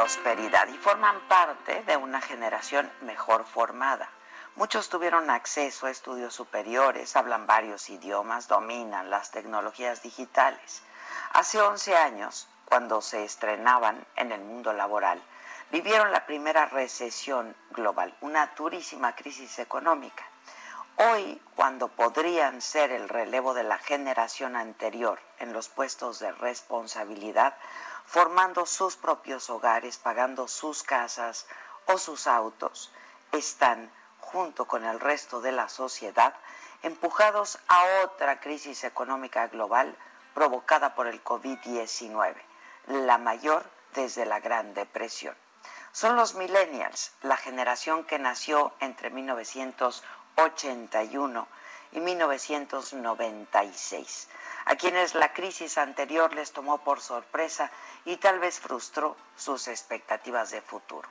Prosperidad y forman parte de una generación mejor formada. Muchos tuvieron acceso a estudios superiores, hablan varios idiomas, dominan las tecnologías digitales. Hace 11 años, cuando se estrenaban en el mundo laboral, vivieron la primera recesión global, una durísima crisis económica. Hoy, cuando podrían ser el relevo de la generación anterior en los puestos de responsabilidad, formando sus propios hogares, pagando sus casas o sus autos, están, junto con el resto de la sociedad, empujados a otra crisis económica global provocada por el COVID-19, la mayor desde la Gran Depresión. Son los millennials, la generación que nació entre 1981 y 1996, a quienes la crisis anterior les tomó por sorpresa y tal vez frustró sus expectativas de futuro.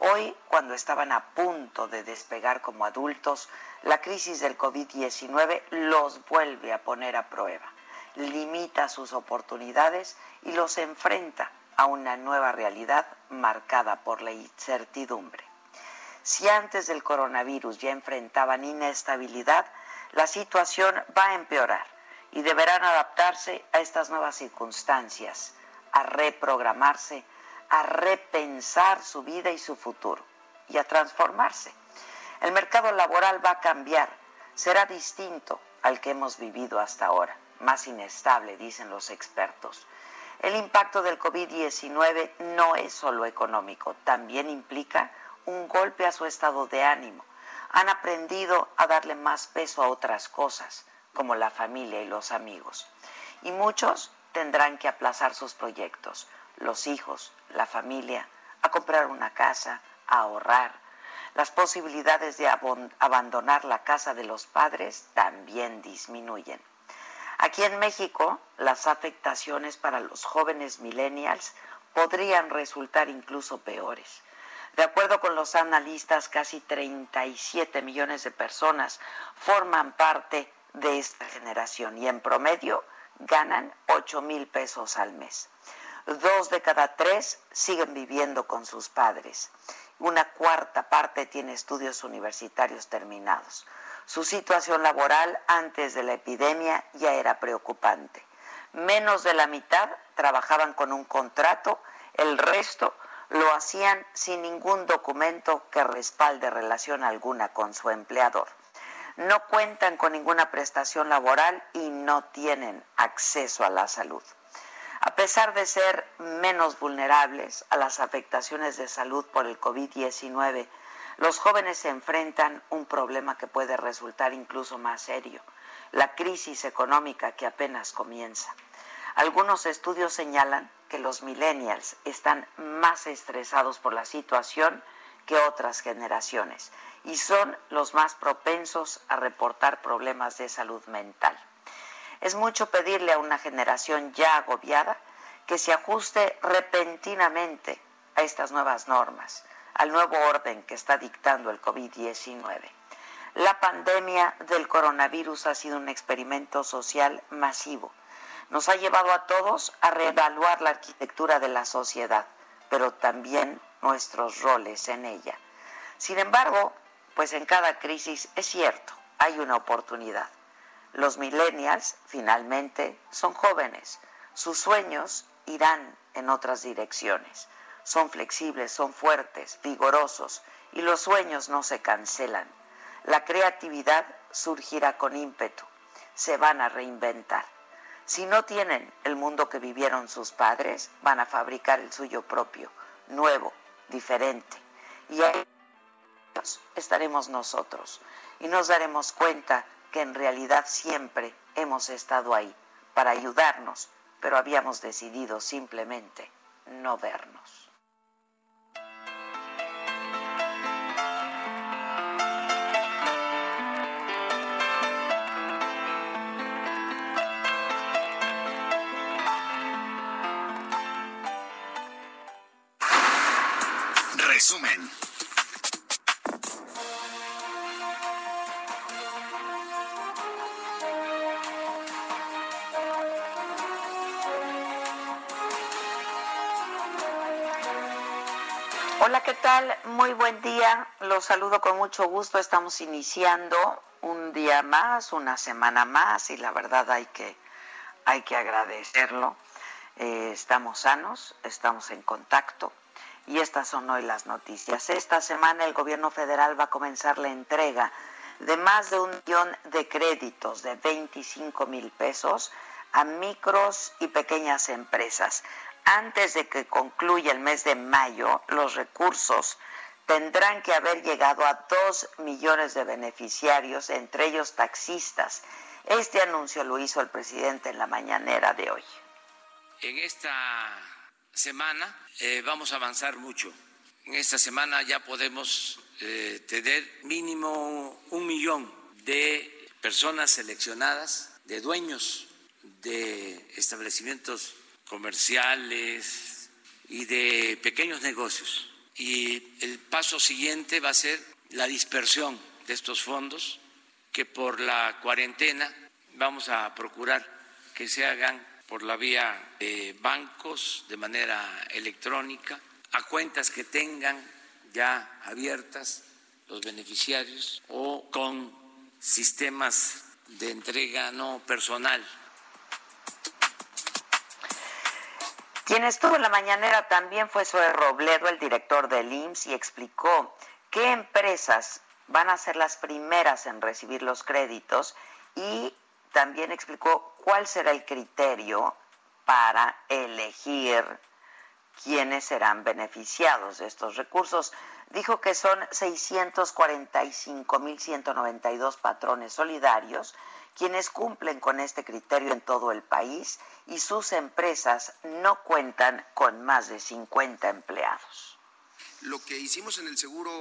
Hoy, cuando estaban a punto de despegar como adultos, la crisis del COVID-19 los vuelve a poner a prueba, limita sus oportunidades y los enfrenta a una nueva realidad marcada por la incertidumbre. Si antes del coronavirus ya enfrentaban inestabilidad, la situación va a empeorar y deberán adaptarse a estas nuevas circunstancias, a reprogramarse, a repensar su vida y su futuro y a transformarse. El mercado laboral va a cambiar, será distinto al que hemos vivido hasta ahora, más inestable, dicen los expertos. El impacto del COVID-19 no es solo económico, también implica un golpe a su estado de ánimo. Han aprendido a darle más peso a otras cosas, como la familia y los amigos. Y muchos tendrán que aplazar sus proyectos, los hijos, la familia, a comprar una casa, a ahorrar. Las posibilidades de abandonar la casa de los padres también disminuyen. Aquí en México, las afectaciones para los jóvenes millennials podrían resultar incluso peores. De acuerdo con los analistas, casi 37 millones de personas forman parte de esta generación y en promedio ganan 8 mil pesos al mes. Dos de cada tres siguen viviendo con sus padres. Una cuarta parte tiene estudios universitarios terminados. Su situación laboral antes de la epidemia ya era preocupante. Menos de la mitad trabajaban con un contrato, el resto lo hacían sin ningún documento que respalde relación alguna con su empleador. No cuentan con ninguna prestación laboral y no tienen acceso a la salud. A pesar de ser menos vulnerables a las afectaciones de salud por el COVID-19, los jóvenes se enfrentan un problema que puede resultar incluso más serio, la crisis económica que apenas comienza. Algunos estudios señalan que los millennials están más estresados por la situación que otras generaciones y son los más propensos a reportar problemas de salud mental. Es mucho pedirle a una generación ya agobiada que se ajuste repentinamente a estas nuevas normas, al nuevo orden que está dictando el COVID-19. La pandemia del coronavirus ha sido un experimento social masivo. nos ha llevado a todos a reevaluar la arquitectura de la sociedad, pero también nuestros roles en ella. Sin embargo, pues en cada crisis es cierto, hay una oportunidad. Los millennials finalmente son jóvenes, sus sueños irán en otras direcciones. Son flexibles, son fuertes, vigorosos y los sueños no se cancelan. La creatividad surgirá con ímpetu, se van a reinventar. Si no tienen el mundo que vivieron sus padres, van a fabricar el suyo propio, nuevo, diferente. Y ahí estaremos nosotros y nos daremos cuenta que en realidad siempre hemos estado ahí para ayudarnos, pero habíamos decidido simplemente no vernos. Resumen. Hola, ¿qué tal? Muy buen día. Los saludo con mucho gusto. Estamos iniciando un día más, una semana más y la verdad hay que, hay que agradecerlo. Eh, estamos sanos, estamos en contacto y estas son hoy las noticias. Esta semana el gobierno federal va a comenzar la entrega de más de un millón de créditos de 25 mil pesos a micros y pequeñas empresas antes de que concluya el mes de mayo, los recursos tendrán que haber llegado a dos millones de beneficiarios, entre ellos taxistas. Este anuncio lo hizo el presidente en la mañanera de hoy. En esta semana eh, vamos a avanzar mucho. En esta semana ya podemos eh, tener mínimo un millón de personas seleccionadas, de dueños de establecimientos comerciales y de pequeños negocios. Y el paso siguiente va a ser la dispersión de estos fondos, que por la cuarentena vamos a procurar que se hagan por la vía de bancos de manera electrónica, a cuentas que tengan ya abiertas los beneficiarios o con sistemas de entrega no personal. Quien estuvo en la mañanera también fue Zoe Robledo, el director del IMSS, y explicó qué empresas van a ser las primeras en recibir los créditos y también explicó cuál será el criterio para elegir quiénes serán beneficiados de estos recursos. Dijo que son 645.192 patrones solidarios quienes cumplen con este criterio en todo el país y sus empresas no cuentan con más de 50 empleados. Lo que hicimos en el Seguro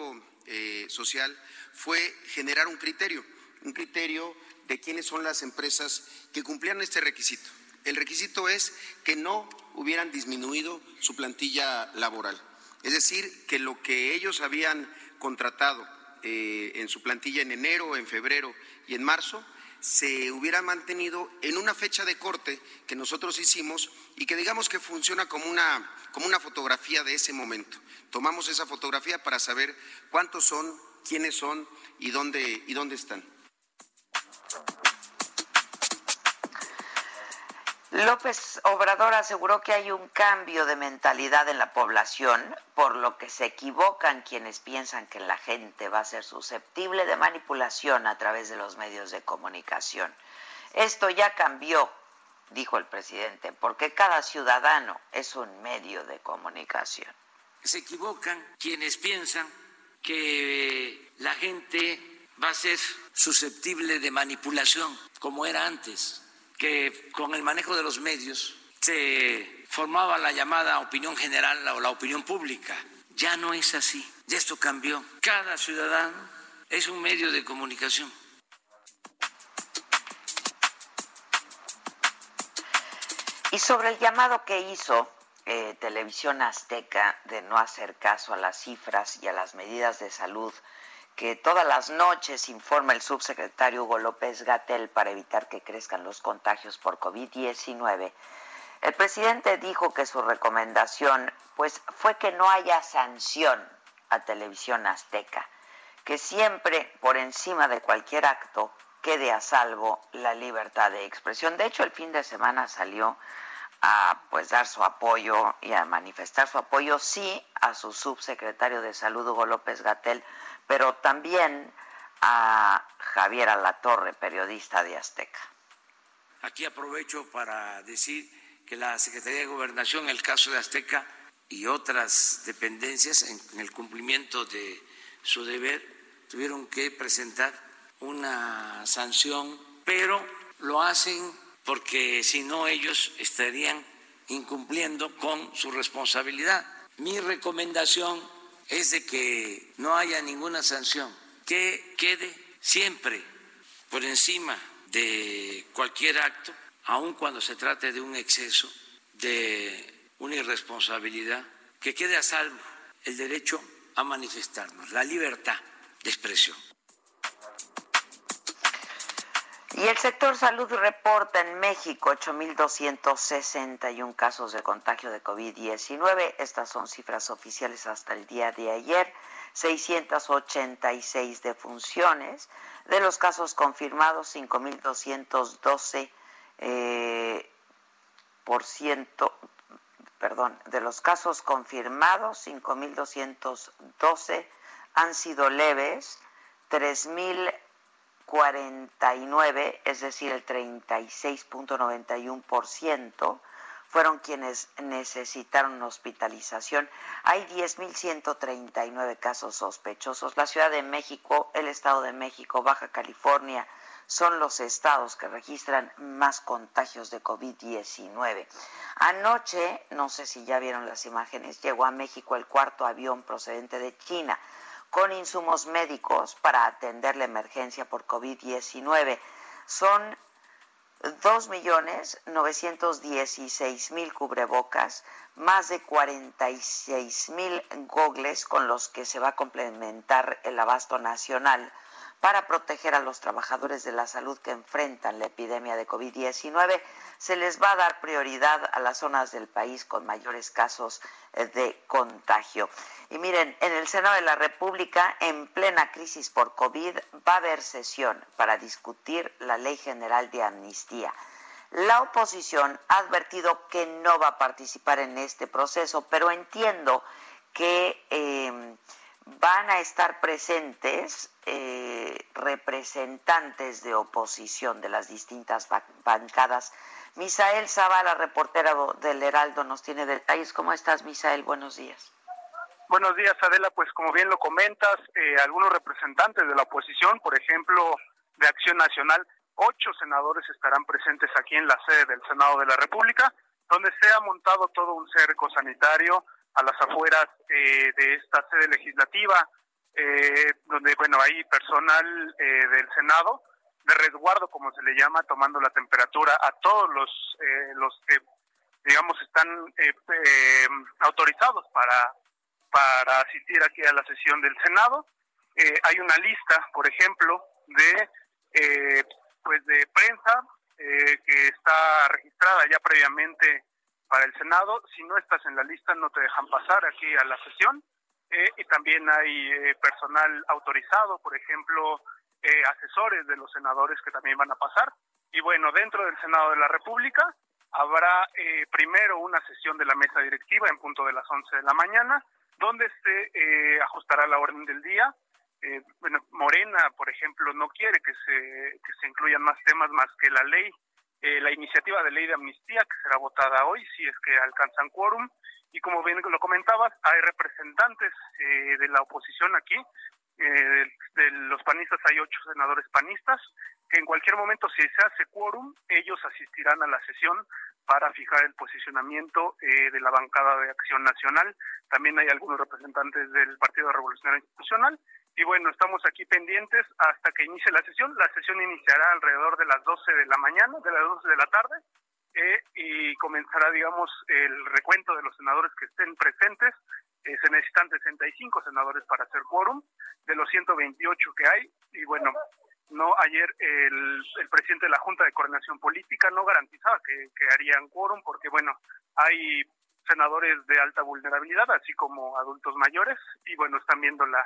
eh, Social fue generar un criterio, un criterio de quiénes son las empresas que cumplían este requisito. El requisito es que no hubieran disminuido su plantilla laboral. Es decir, que lo que ellos habían contratado eh, en su plantilla en enero, en febrero y en marzo se hubiera mantenido en una fecha de corte que nosotros hicimos y que digamos que funciona como una, como una fotografía de ese momento. Tomamos esa fotografía para saber cuántos son, quiénes son y dónde, y dónde están. López Obrador aseguró que hay un cambio de mentalidad en la población, por lo que se equivocan quienes piensan que la gente va a ser susceptible de manipulación a través de los medios de comunicación. Esto ya cambió, dijo el presidente, porque cada ciudadano es un medio de comunicación. Se equivocan quienes piensan que la gente va a ser susceptible de manipulación, como era antes que con el manejo de los medios se formaba la llamada opinión general o la opinión pública. Ya no es así, ya esto cambió. Cada ciudadano es un medio de comunicación. Y sobre el llamado que hizo eh, Televisión Azteca de no hacer caso a las cifras y a las medidas de salud que todas las noches informa el subsecretario Hugo López Gatel para evitar que crezcan los contagios por COVID-19, el presidente dijo que su recomendación pues fue que no haya sanción a Televisión Azteca, que siempre por encima de cualquier acto quede a salvo la libertad de expresión. De hecho, el fin de semana salió a pues dar su apoyo y a manifestar su apoyo sí a su subsecretario de Salud Hugo López Gatel, pero también a Javier Alatorre, periodista de Azteca. Aquí aprovecho para decir que la Secretaría de Gobernación, en el caso de Azteca y otras dependencias, en el cumplimiento de su deber, tuvieron que presentar una sanción, pero lo hacen porque si no ellos estarían incumpliendo con su responsabilidad. Mi recomendación es de que no haya ninguna sanción, que quede siempre por encima de cualquier acto aun cuando se trate de un exceso, de una irresponsabilidad, que quede a salvo el derecho a manifestarnos, la libertad de expresión. Y el sector salud reporta en México 8.261 casos de contagio de COVID-19. Estas son cifras oficiales hasta el día de ayer. 686 defunciones. De los casos confirmados, 5.212 eh, por ciento, perdón, de los casos confirmados, 5.212 han sido leves, 3.049, es decir, el 36.91%, fueron quienes necesitaron hospitalización. Hay 10.139 casos sospechosos. La Ciudad de México, el Estado de México, Baja California, son los estados que registran más contagios de COVID-19. Anoche, no sé si ya vieron las imágenes, llegó a México el cuarto avión procedente de China con insumos médicos para atender la emergencia por COVID-19. Son 2.916.000 cubrebocas, más de 46.000 gogles con los que se va a complementar el abasto nacional para proteger a los trabajadores de la salud que enfrentan la epidemia de COVID-19. Se les va a dar prioridad a las zonas del país con mayores casos eh, de contagio. Y miren, en el Senado de la República, en plena crisis por COVID, va a haber sesión para discutir la Ley General de Amnistía. La oposición ha advertido que no va a participar en este proceso, pero entiendo que eh, van a estar presentes eh, representantes de oposición de las distintas bancadas. Misael Zavala, reportera del Heraldo, nos tiene detalles. ¿Cómo estás, Misael? Buenos días. Buenos días, Adela. Pues como bien lo comentas, eh, algunos representantes de la oposición, por ejemplo, de Acción Nacional, ocho senadores estarán presentes aquí en la sede del Senado de la República, donde se ha montado todo un cerco sanitario a las afueras eh, de esta sede legislativa, eh, donde, bueno, hay personal eh, del Senado de resguardo, como se le llama, tomando la temperatura a todos los, los que, digamos, están autorizados para, para asistir aquí a la sesión del Senado. hay una lista, por ejemplo, de, pues de prensa que está registrada ya previamente para el Senado. Si no estás en la lista, no te dejan pasar aquí a la sesión. Eh, y también hay eh, personal autorizado, por ejemplo, eh, asesores de los senadores que también van a pasar. Y bueno, dentro del Senado de la República habrá primero una sesión de la mesa directiva en punto de las 11 de la mañana, donde se ajustará la orden del día. Morena, por ejemplo, no quiere que se, que se incluyan más temas más que la ley eh, la iniciativa de ley de amnistía que será votada hoy si es que alcanzan quórum y como bien lo comentabas hay representantes eh, de la oposición aquí eh, de, los panistas hay ocho senadores panistas que en cualquier momento si se hace quórum ellos asistirán a la sesión para fijar el posicionamiento de la bancada de Acción Nacional. También hay algunos representantes del Partido Revolucionario Institucional y bueno, estamos aquí pendientes hasta que inicie la sesión. La sesión iniciará alrededor de las 12 de la mañana, de las 12 de la tarde, eh, y comenzará, digamos, el recuento de los senadores que estén presentes. eh, se necesitan 65 senadores para hacer quórum de los 128 que hay. Y bueno, no ayer el, presidente de la Junta de Coordinación Política no garantizaba que, que harían quórum porque, bueno, hay senadores de alta vulnerabilidad, así como adultos mayores, y bueno, están viendo la,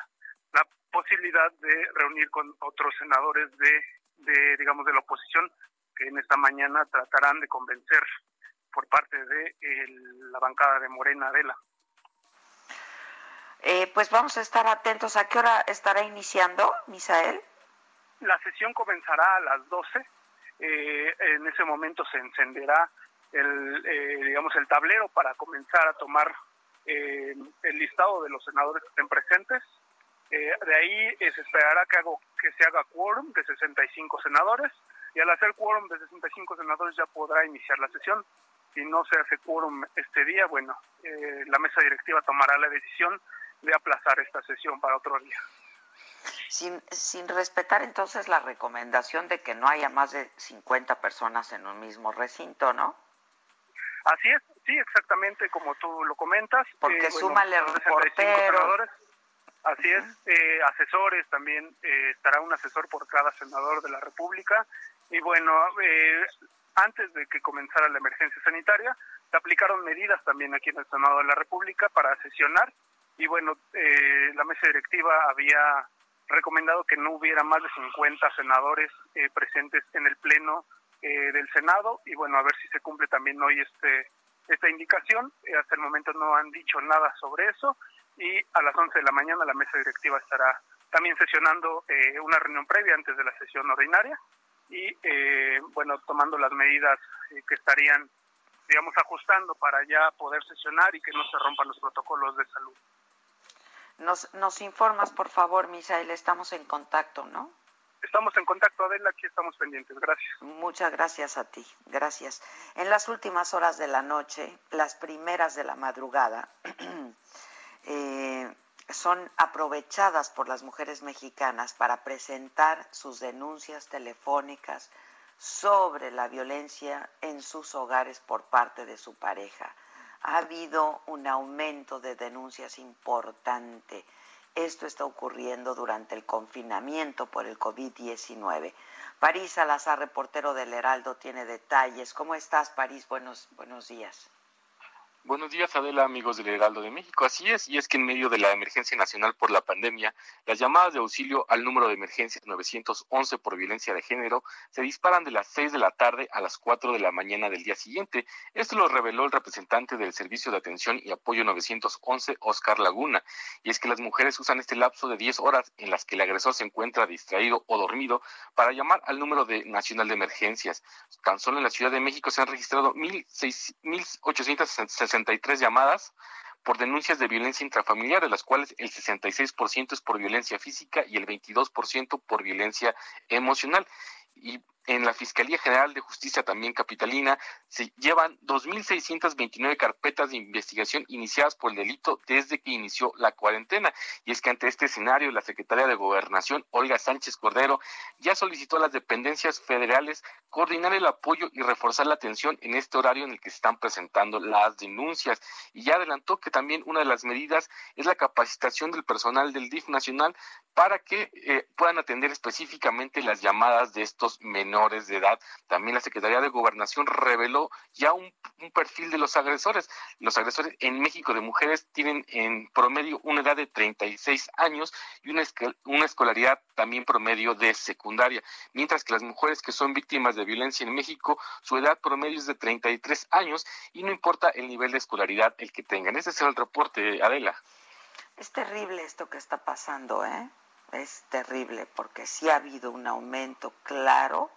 la posibilidad de reunir con otros senadores de, de, digamos, de la oposición que en esta mañana tratarán de convencer por parte de la bancada de Morena Adela. Eh, pues vamos a estar atentos. ¿A qué hora estará iniciando, Misael? La sesión comenzará a las 12. Eh, en ese momento se encenderá el, eh, digamos, el tablero para comenzar a tomar eh, el listado de los senadores que estén presentes. Eh, de ahí se esperará que, hago, que se haga quórum de 65 senadores y al hacer quórum de 65 senadores ya podrá iniciar la sesión. Si no se hace quórum este día, bueno, la mesa directiva tomará la decisión de aplazar esta sesión para otro día. Sin, sin respetar entonces la recomendación de que no haya más de 50 personas en un mismo recinto, ¿no? Así es, sí, exactamente como tú lo comentas. Porque eh, súmale reporteros. Así es, eh, asesores también, eh, estará un asesor por cada senador de la República. Y bueno, eh, antes de que comenzara la emergencia sanitaria, se aplicaron medidas también aquí en el Senado de la República para sesionar. Y bueno, eh, la mesa directiva había recomendado que no hubiera más de 50 senadores eh, presentes en el Pleno eh, del Senado y bueno, a ver si se cumple también hoy este esta indicación. Hasta el momento no han dicho nada sobre eso y a las 11 de la mañana la mesa directiva estará también sesionando eh, una reunión previa antes de la sesión ordinaria y bueno, tomando las medidas que estarían, digamos, ajustando para ya poder sesionar y que no se rompan los protocolos de salud. Nos, nos informas, por favor, Misael, estamos en contacto, ¿no? Estamos en contacto, Adela, aquí estamos pendientes. Gracias. Muchas gracias a ti, gracias. En las últimas horas de la noche, las primeras de la madrugada, eh, son aprovechadas por las mujeres mexicanas para presentar sus denuncias telefónicas sobre la violencia en sus hogares por parte de su pareja. Ha habido un aumento de denuncias importante esto está ocurriendo durante el confinamiento por el COVID-19. París Salazar, reportero del Heraldo, tiene detalles. ¿Cómo estás, París? Buenos, buenos días. Buenos días, Adela, amigos del Heraldo de México. Así es, y es que en medio de la emergencia nacional por la pandemia, las llamadas de auxilio al número de emergencia 911 por violencia de género se disparan de las 6 de la tarde a las 4 de la mañana del día siguiente. Esto lo reveló el representante del Servicio de Atención y Apoyo 911, Oscar Laguna. Y es que las mujeres usan este lapso de 10 horas en las que el agresor se encuentra distraído o dormido para llamar al número de nacional de emergencias. Tan solo en la Ciudad de México se han registrado 1.860 63 llamadas por denuncias de violencia intrafamiliar, de las cuales el 66% es por violencia física y el 22% por violencia emocional. Y en la Fiscalía General de Justicia también capitalina se llevan 2.629 carpetas de investigación iniciadas por el delito desde que inició la cuarentena. Y es que ante este escenario, la secretaria de Gobernación, Olga Sánchez Cordero, ya solicitó a las dependencias federales coordinar el apoyo y reforzar la atención en este horario en el que se están presentando las denuncias. Y ya adelantó que también una de las medidas es la capacitación del personal del DIF nacional para que eh, puedan atender específicamente las llamadas de estos menores de edad. También la Secretaría de Gobernación reveló ya un, perfil de los agresores. Los agresores en México de mujeres tienen en promedio una edad de 36 años y una, una escolaridad también promedio de secundaria, mientras que las mujeres que son víctimas de violencia en México, su edad promedio es de 33 años y no importa el nivel de escolaridad el que tengan. Ese es el reporte, Adela. Es terrible esto que está pasando, ¿eh? Es terrible porque sí ha habido un aumento claro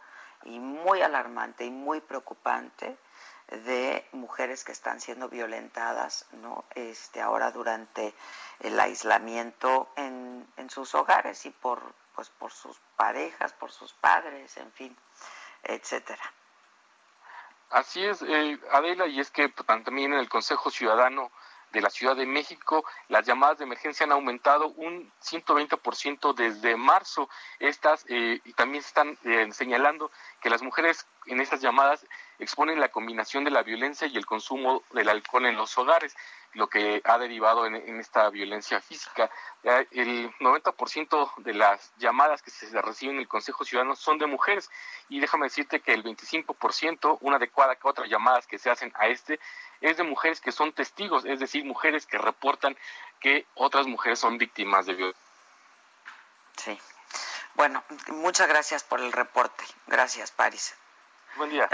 y muy alarmante y muy preocupante de mujeres que están siendo violentadas, ¿no? Este, ahora durante el aislamiento en, en sus hogares y por, pues, por sus parejas, por sus padres, en fin, etcétera. Así es, eh, Adela, y es que también en el Consejo Ciudadano de la Ciudad de México, las llamadas de emergencia han aumentado un 120% desde marzo. Estas eh, y también están eh, señalando que las mujeres en estas llamadas exponen la combinación de la violencia y el consumo del alcohol en los hogares, lo que ha derivado en, esta violencia física. El 90% de las llamadas que se reciben en el Consejo Ciudadano son de mujeres y déjame decirte que el 25%, una de cada otra llamadas que se hacen a este, es de mujeres que son testigos, es decir, mujeres que reportan que otras mujeres son víctimas de violencia. Sí. Bueno, muchas gracias por el reporte. Gracias, Paris. Buen día.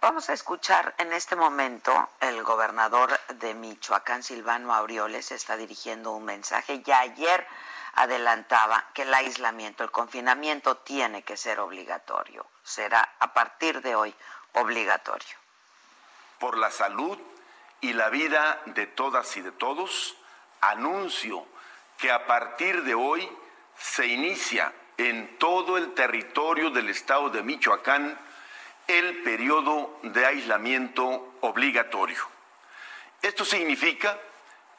vamos a escuchar en este momento el gobernador de Michoacán, Silvano Aureoles, está dirigiendo un mensaje. Ya ayer adelantaba que el aislamiento, el confinamiento tiene que ser obligatorio. Será a partir de hoy obligatorio. Por la salud y la vida de todas y de todos, anuncio que a partir de hoy se inicia en todo el territorio del estado de Michoacán el periodo de aislamiento obligatorio. Esto significa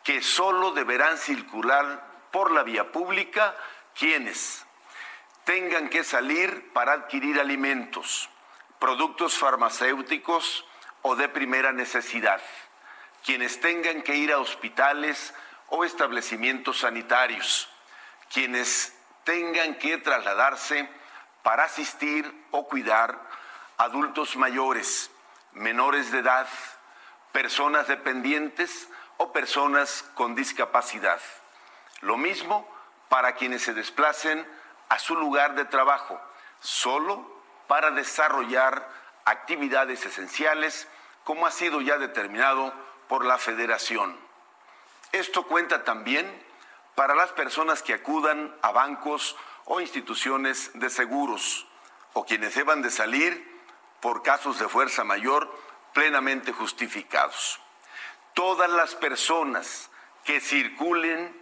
que solo deberán circular por la vía pública quienes tengan que salir para adquirir alimentos, productos farmacéuticos o de primera necesidad, quienes tengan que ir a hospitales o establecimientos sanitarios, quienes tengan que trasladarse para asistir o cuidar adultos mayores, menores de edad, personas dependientes o personas con discapacidad. Lo mismo para quienes se desplacen a su lugar de trabajo, solo para desarrollar actividades esenciales, como ha sido ya determinado por la Federación. Esto cuenta también para las personas que acudan a bancos o instituciones de seguros o quienes deban de salir por casos de fuerza mayor plenamente justificados. Todas las personas que circulen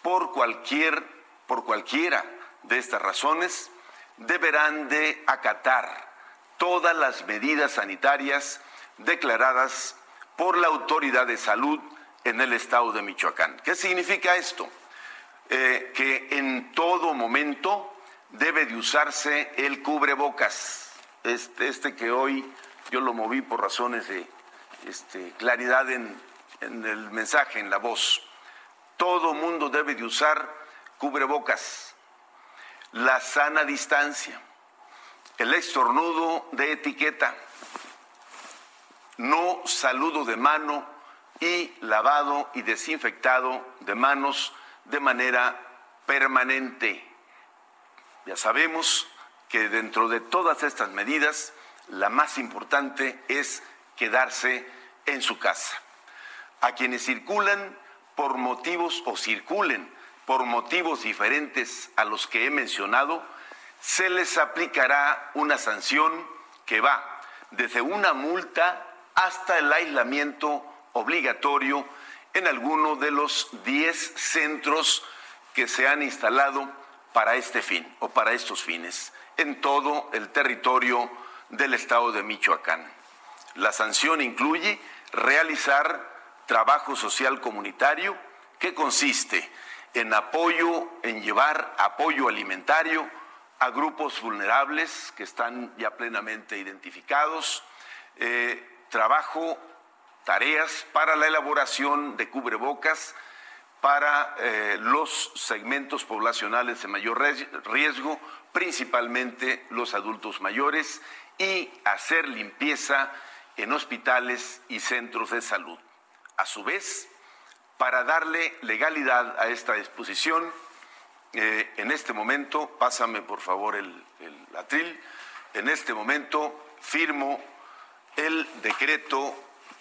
por cualquier por cualquiera de estas razones deberán de acatar todas las medidas sanitarias declaradas por la autoridad de salud en el estado de Michoacán. ¿Qué significa esto? Eh, que en todo momento debe de usarse el cubrebocas, este, este que hoy yo lo moví por razones de este, claridad en, el mensaje, en la voz. Todo mundo debe de usar cubrebocas, la sana distancia, el estornudo de etiqueta, no saludo de mano y lavado y desinfectado de manos de manera permanente. Ya sabemos que dentro de todas estas medidas, la más importante es quedarse en su casa. A quienes circulan por motivos o circulen por motivos diferentes a los que he mencionado, se les aplicará una sanción que va desde una multa hasta el aislamiento obligatorio en alguno de los 10 centros que se han instalado para este fin o para estos fines en todo el territorio del estado de Michoacán. La sanción incluye realizar trabajo social comunitario que consiste en apoyo, en llevar apoyo alimentario a grupos vulnerables que están ya plenamente identificados, eh, trabajo tareas para la elaboración de cubrebocas para eh, los segmentos poblacionales de mayor riesgo, principalmente los adultos mayores, y hacer limpieza en hospitales y centros de salud. A su vez, para darle legalidad a esta disposición, eh, en este momento, pásame por favor el, el atril, en este momento firmo el decreto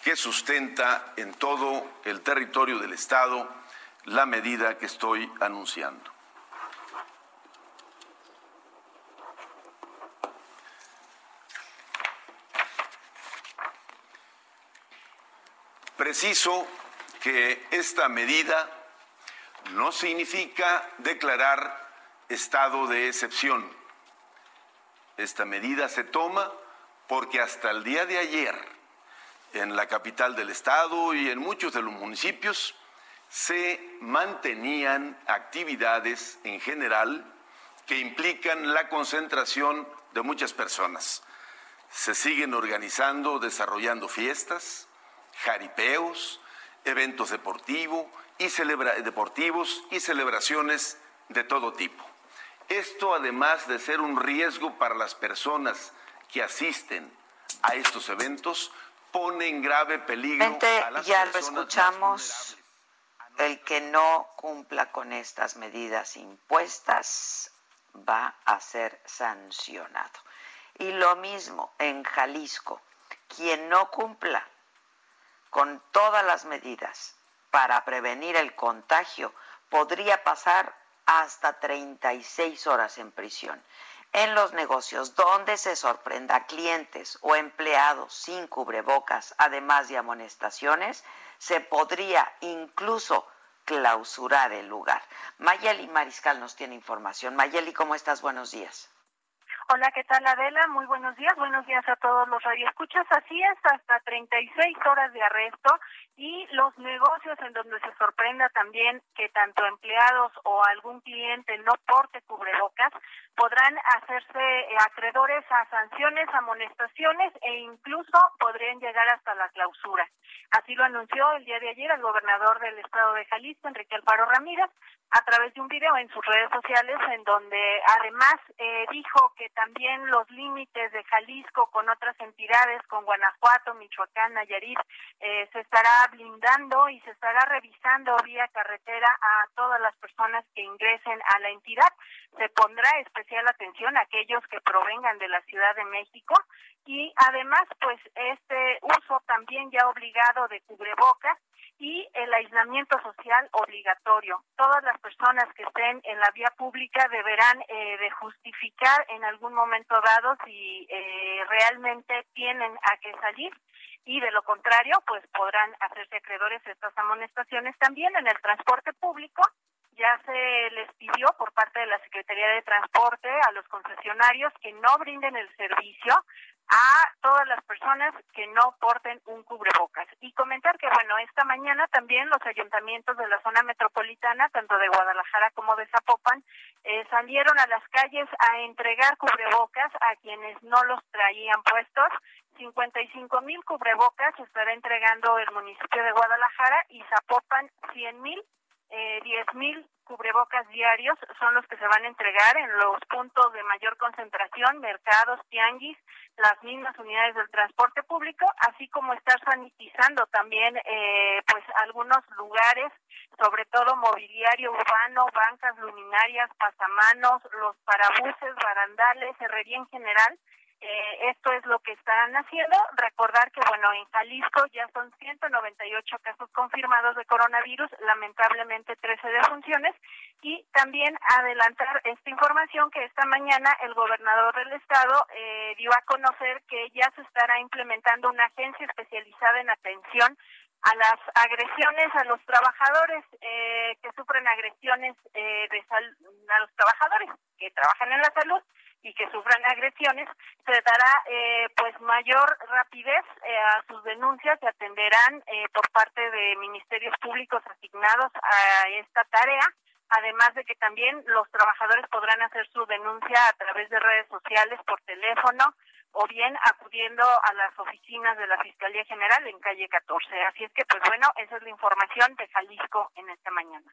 que sustenta en todo el territorio del Estado la medida que estoy anunciando. Preciso que esta medida no significa declarar estado de excepción. Esta medida se toma porque hasta el día de ayer en la capital del estado y en muchos de los municipios se mantenían actividades en general que implican la concentración de muchas personas. Se siguen organizando, desarrollando fiestas, jaripeos, eventos deportivos y, deportivos y celebraciones de todo tipo. Esto, además de ser un riesgo para las personas que asisten a estos eventos, pone en grave peligro a las ya lo escuchamos. El que no cumpla con estas medidas impuestas va a ser sancionado. Y lo mismo en Jalisco. Quien no cumpla con todas las medidas para prevenir el contagio podría pasar hasta 36 horas en prisión. En los negocios donde se sorprenda a clientes o empleados sin cubrebocas, además de amonestaciones, se podría incluso clausurar el lugar. Mayeli Mariscal nos tiene información. Mayeli, ¿cómo estás? Buenos días. Hola, ¿qué tal Adela? Muy buenos días. Buenos días a todos los radioescuchas. Así es, hasta 36 horas de arresto y los negocios en donde se sorprenda también que tanto empleados o algún cliente no porte cubrebocas podrán hacerse acreedores a sanciones, amonestaciones e incluso podrían llegar hasta la clausura. Así lo anunció el día de ayer el gobernador del estado de Jalisco, Enrique Alfaro Ramírez, a través de un video en sus redes sociales en donde además eh, dijo que también los límites de Jalisco con otras entidades, con Guanajuato, Michoacán, Nayarit, eh, se estará blindando y se estará revisando vía carretera a todas las personas que ingresen a la entidad. Se pondrá especial atención a aquellos que provengan de la Ciudad de México y además pues este uso también ya obligado de cubrebocas y el aislamiento social obligatorio. Todas las personas que estén en la vía pública deberán eh, justificar en algún momento dado si eh, realmente tienen a que salir y de lo contrario, pues podrán hacerse acreedores estas amonestaciones también en el transporte público. Ya se les pidió por parte de la Secretaría de Transporte a los concesionarios que no brinden el servicio a todas las personas que no porten un cubrebocas. Y comentar que, bueno, esta mañana también los ayuntamientos de la zona metropolitana, tanto de Guadalajara como de Zapopan, eh, salieron a las calles a entregar cubrebocas a quienes no los traían puestos. 55 mil cubrebocas estará entregando el municipio de Guadalajara y Zapopan 100 mil eh, 10 mil cubrebocas diarios son los que se van a entregar en los puntos de mayor concentración, mercados, tianguis, las mismas unidades del transporte público, así como estar sanitizando también eh, pues algunos lugares, sobre todo mobiliario urbano, bancas luminarias, pasamanos, los parabuses, barandales, herrería en general, eh, esto es lo que están haciendo. Recordar que, bueno, en Jalisco ya son 198 casos confirmados de coronavirus, lamentablemente 13 defunciones. Y también adelantar esta información que esta mañana el gobernador del estado eh, dio a conocer que ya se estará implementando una agencia especializada en atención a las agresiones a los trabajadores eh, que sufren agresiones eh, de a los trabajadores que trabajan en la salud y que sufran agresiones, se dará eh, pues mayor rapidez eh, a sus denuncias, se atenderán eh, por parte de ministerios públicos asignados a esta tarea, además de que también los trabajadores podrán hacer su denuncia a través de redes sociales, por teléfono o bien acudiendo a las oficinas de la Fiscalía General en calle 14. Así es que pues bueno, esa es la información de Jalisco en esta mañana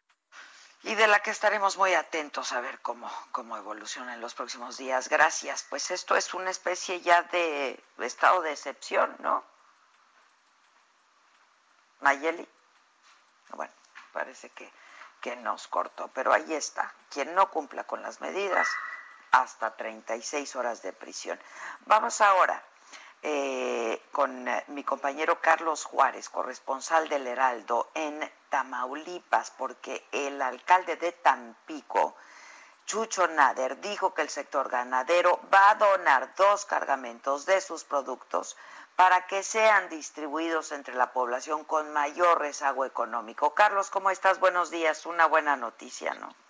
y de la que estaremos muy atentos a ver cómo, cómo evoluciona en los próximos días. Gracias. Pues esto es una especie ya de estado de excepción, ¿no? Mayeli. Bueno, parece que, que nos cortó, pero ahí está. Quien no cumpla con las medidas, hasta 36 horas de prisión. Vamos ahora eh, con eh, mi compañero Carlos Juárez, corresponsal del Heraldo en Tamaulipas, porque el alcalde de Tampico, Chucho Nader, dijo que el sector ganadero va a donar dos cargamentos de sus productos para que sean distribuidos entre la población con mayor rezago económico. Carlos, ¿cómo estás? Buenos días. Una buena noticia, ¿no?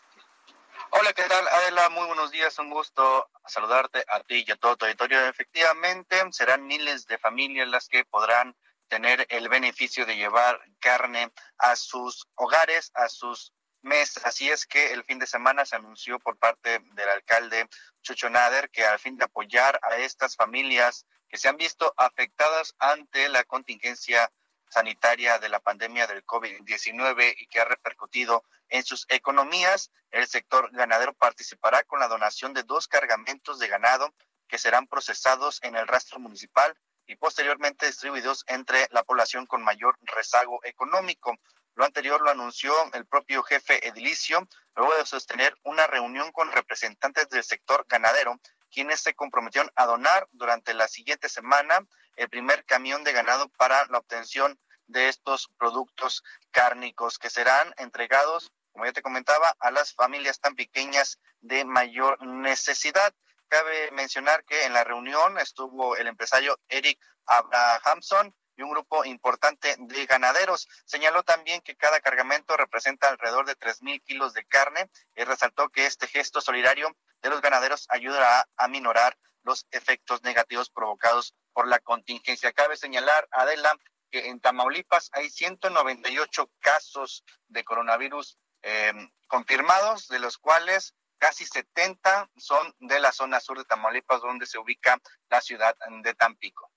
Hola, ¿qué tal? Adela, muy buenos días. Un gusto saludarte a ti y a todo tu territorio. Efectivamente, serán miles de familias las que podrán tener el beneficio de llevar carne a sus hogares, a sus mesas. Así es que el fin de semana se anunció por parte del alcalde Chucho Nader que al fin de apoyar a estas familias que se han visto afectadas ante la contingencia sanitaria de la pandemia del COVID-19 y que ha repercutido en sus economías. El sector ganadero participará con la donación de dos cargamentos de ganado que serán procesados en el rastro municipal y posteriormente distribuidos entre la población con mayor rezago económico. Lo anterior lo anunció el propio jefe edilicio luego de sostener una reunión con representantes del sector ganadero, quienes se comprometieron a donar durante la siguiente semana el primer camión de ganado para la obtención de estos productos cárnicos que serán entregados, como ya te comentaba, a las familias tan pequeñas de mayor necesidad. Cabe mencionar que en la reunión estuvo el empresario Eric Abrahamson, y un grupo importante de ganaderos. Señaló también que cada cargamento representa alrededor de tres mil kilos de carne y resaltó que este gesto solidario de los ganaderos ayudará a minorar los efectos negativos provocados por la contingencia. Cabe señalar, Adela, que en Tamaulipas hay 198 casos de coronavirus em, confirmados, de los cuales casi 70 son de la zona sur de Tamaulipas, donde se ubica la ciudad de Tampico.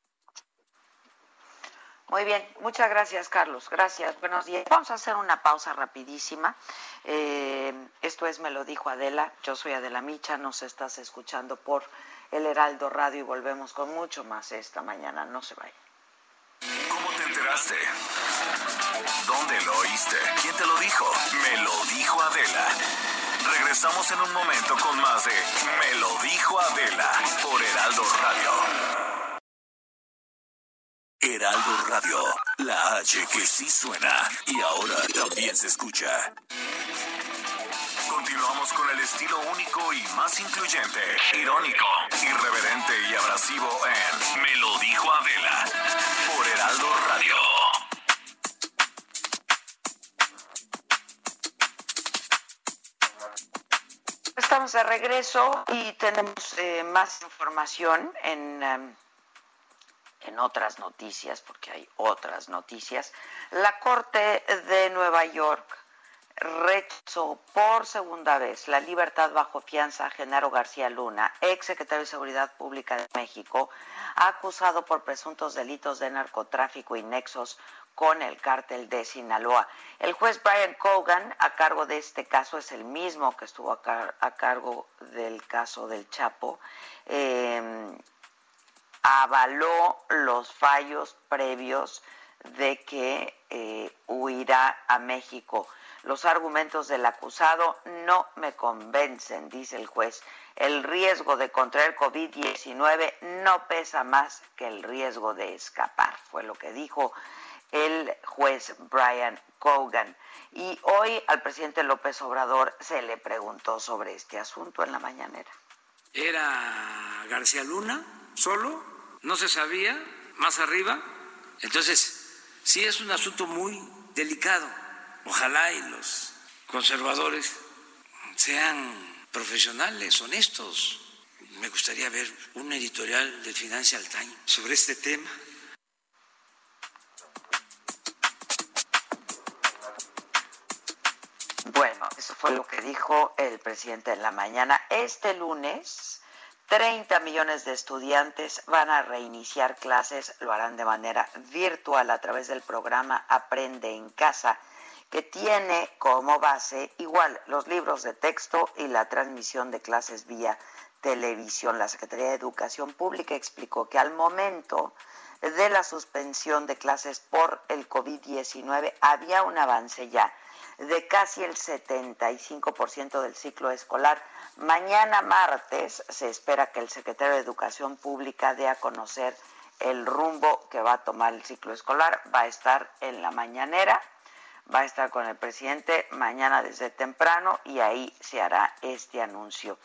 Muy bien, muchas gracias Carlos, gracias, buenos días. Vamos a hacer una pausa rapidísima. Eh, esto es Me lo dijo Adela, yo soy Adela Micha, nos estás escuchando por el Heraldo Radio y volvemos con mucho más esta mañana, no se vayan. ¿Dónde lo oíste? ¿Quién te lo dijo? Me lo dijo Adela. Regresamos en un momento con más de Me lo dijo Adela por Heraldo Radio. Heraldo Radio, la H que sí suena y ahora también se escucha. Continuamos con el estilo único y más incluyente, irónico, irreverente y abrasivo en Me lo dijo Adela por Estamos de regreso y tenemos eh, más información en... Em, en otras noticias, porque hay otras noticias, la Corte de Nueva York rechazó por segunda vez la libertad bajo fianza a Genaro García Luna, ex secretario de Seguridad Pública de México, acusado por presuntos delitos de narcotráfico y nexos con el cártel de Sinaloa. El juez Brian Cogan, a cargo de este caso, es el mismo que estuvo a, cargo del caso del Chapo. Eh, avaló los fallos previos de que eh, huirá a México. Los argumentos del acusado no me convencen, dice el juez. El riesgo de contraer COVID-19 no pesa más que el riesgo de escapar, fue lo que dijo el juez Brian Cogan. Y hoy al presidente López Obrador se le preguntó sobre este asunto en la mañanera. ¿Era García Luna solo? no se sabía más arriba. Entonces, sí es un asunto muy delicado. Ojalá y los conservadores sean profesionales, honestos. Me gustaría ver un editorial del Financial Times sobre este tema. Eso fue lo que dijo el presidente en la mañana. Este lunes 30 millones de estudiantes van a reiniciar clases, lo harán de manera virtual a través del programa Aprende en Casa, que tiene como base igual los libros de texto y la transmisión de clases vía televisión. La Secretaría de Educación Pública explicó que al momento de la suspensión de clases por el COVID-19 había un avance ya de casi el 75% del ciclo escolar Mañana martes se espera que el secretario de Educación Pública dé a conocer el rumbo que va a tomar el ciclo escolar. Va a estar en la mañanera, va a estar con el presidente mañana desde temprano y ahí se hará este anuncio.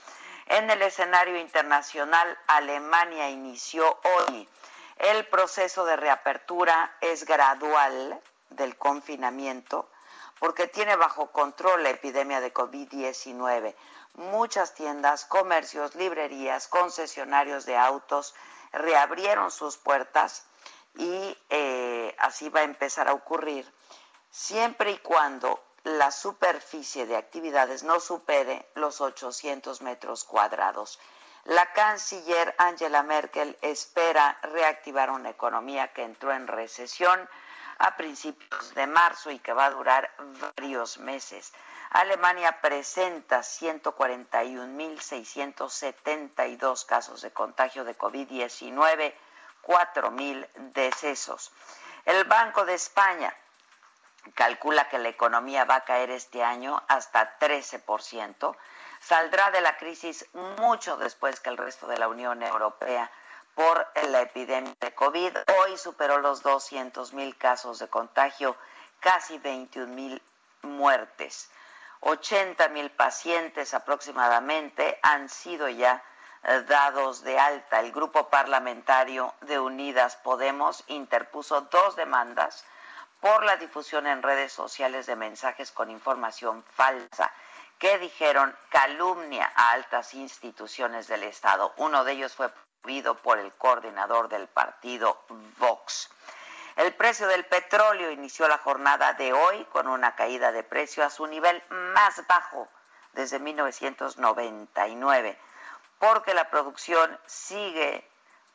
En el escenario internacional, Alemania inició hoy el proceso de reapertura, es gradual del confinamiento porque tiene bajo control la epidemia de COVID-19 muchas tiendas, comercios, librerías, concesionarios de autos reabrieron sus puertas y eh, así va a empezar a ocurrir siempre y cuando la superficie de actividades no supere los 800 metros cuadrados. La canciller Angela Merkel espera reactivar una economía que entró en recesión a principios de marzo y que va a durar varios meses. Alemania presenta 141.672 casos de contagio de COVID-19, 4.000 decesos. El Banco de España calcula que la economía va a caer este año hasta 13%. Saldrá de la crisis mucho después que el resto de la Unión Europea por la epidemia de COVID. Hoy superó los 200.000 casos de contagio, casi 21.000 muertes. 80 mil pacientes aproximadamente han sido ya eh, dados de alta. El grupo parlamentario de Unidas Podemos interpuso dos demandas por la difusión en redes sociales de mensajes con información falsa que dijeron calumnia a altas instituciones del Estado. Uno de ellos fue por el coordinador del partido Vox. El precio del petróleo inició la jornada de hoy con una caída de precio a su nivel más bajo desde 1999, porque la producción sigue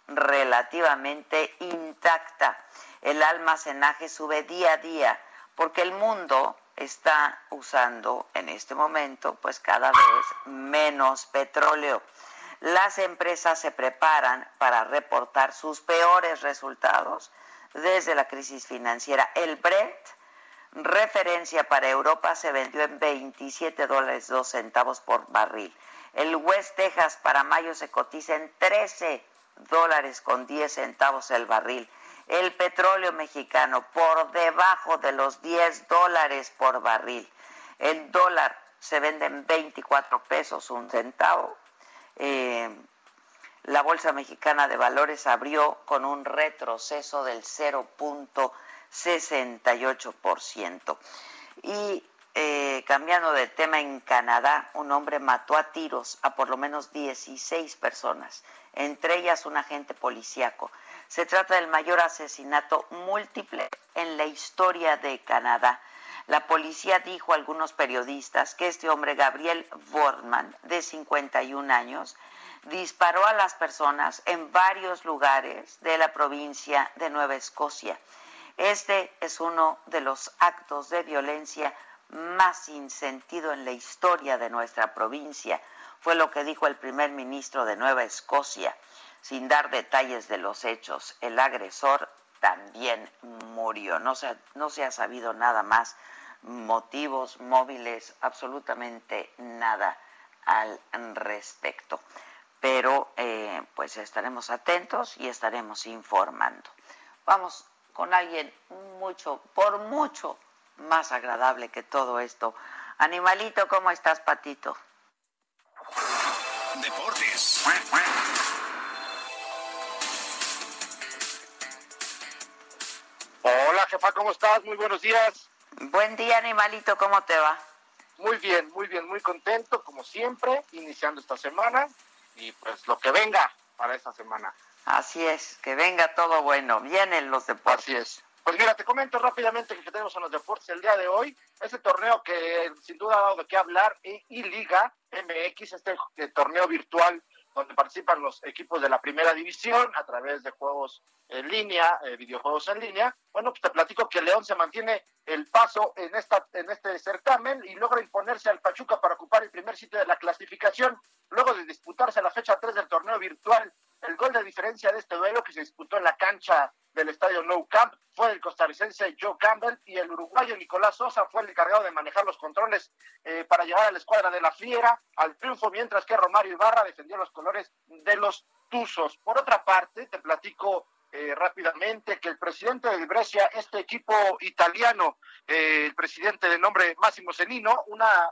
relativamente intacta. El almacenaje sube día a día porque el mundo está usando en este momento pues cada vez menos petróleo. Las empresas se preparan para reportar sus peores resultados desde la crisis financiera. El Brent, referencia para Europa, se vendió en 27 dólares 2 centavos por barril. El West Texas para mayo se cotiza en 13 dólares con 10 centavos el barril. El petróleo mexicano por debajo de los 10 dólares por barril. El dólar se vende en 24 pesos un centavo. Eh, la Bolsa Mexicana de Valores abrió con un retroceso del 0.68%. Y eh, cambiando de tema, en Canadá, un hombre mató a tiros a por lo menos 16 personas, entre ellas un agente policíaco. Se trata del mayor asesinato múltiple en la historia de Canadá. La policía dijo a algunos periodistas que este hombre, Gabriel Wortman, de 51 años, disparó a las personas en varios lugares de la provincia de Nueva Escocia. Este es uno de los actos de violencia más sin sentido en la historia de nuestra provincia, fue lo que dijo el primer ministro de Nueva Escocia. Sin dar detalles de los hechos, el agresor también murió. No se, no se ha sabido nada más, motivos móviles, absolutamente nada al respecto pero eh, pues estaremos atentos y estaremos informando. Vamos con alguien mucho, por mucho más agradable que todo esto. Animalito, ¿cómo estás, Patito? Deportes. Hola, jefa, ¿cómo estás? Muy buenos días. Buen día, Animalito, ¿cómo te va? Muy bien, muy bien, muy contento, como siempre, iniciando esta semana y pues lo que venga para esta semana. Así es, que venga todo bueno. Vienen los deportes. Así es. Pues mira, te comento rápidamente que tenemos en los deportes el día de hoy. Este torneo que sin duda ha dado de qué hablar, y, Liga MX, este torneo virtual donde participan los equipos de la primera división a través de juegos en línea, eh, videojuegos en línea. Bueno, pues te platico que León se mantiene el paso en, esta, en este certamen y logra imponerse al Pachuca para ocupar el primer sitio de la clasificación, luego de disputarse la fecha 3 del torneo virtual. El gol de diferencia de este duelo que se disputó en la cancha del estadio No Camp fue el costarricense Joe Campbell y el uruguayo Nicolás Sosa fue el encargado de manejar los controles eh, para llevar a la escuadra de la Fiera al triunfo, mientras que Romario Ibarra defendió los colores de los Tuzos. Por otra parte, te platico eh, rápidamente que el presidente de Brescia, este equipo italiano, eh, el presidente de nombre Máximo Cenino, una,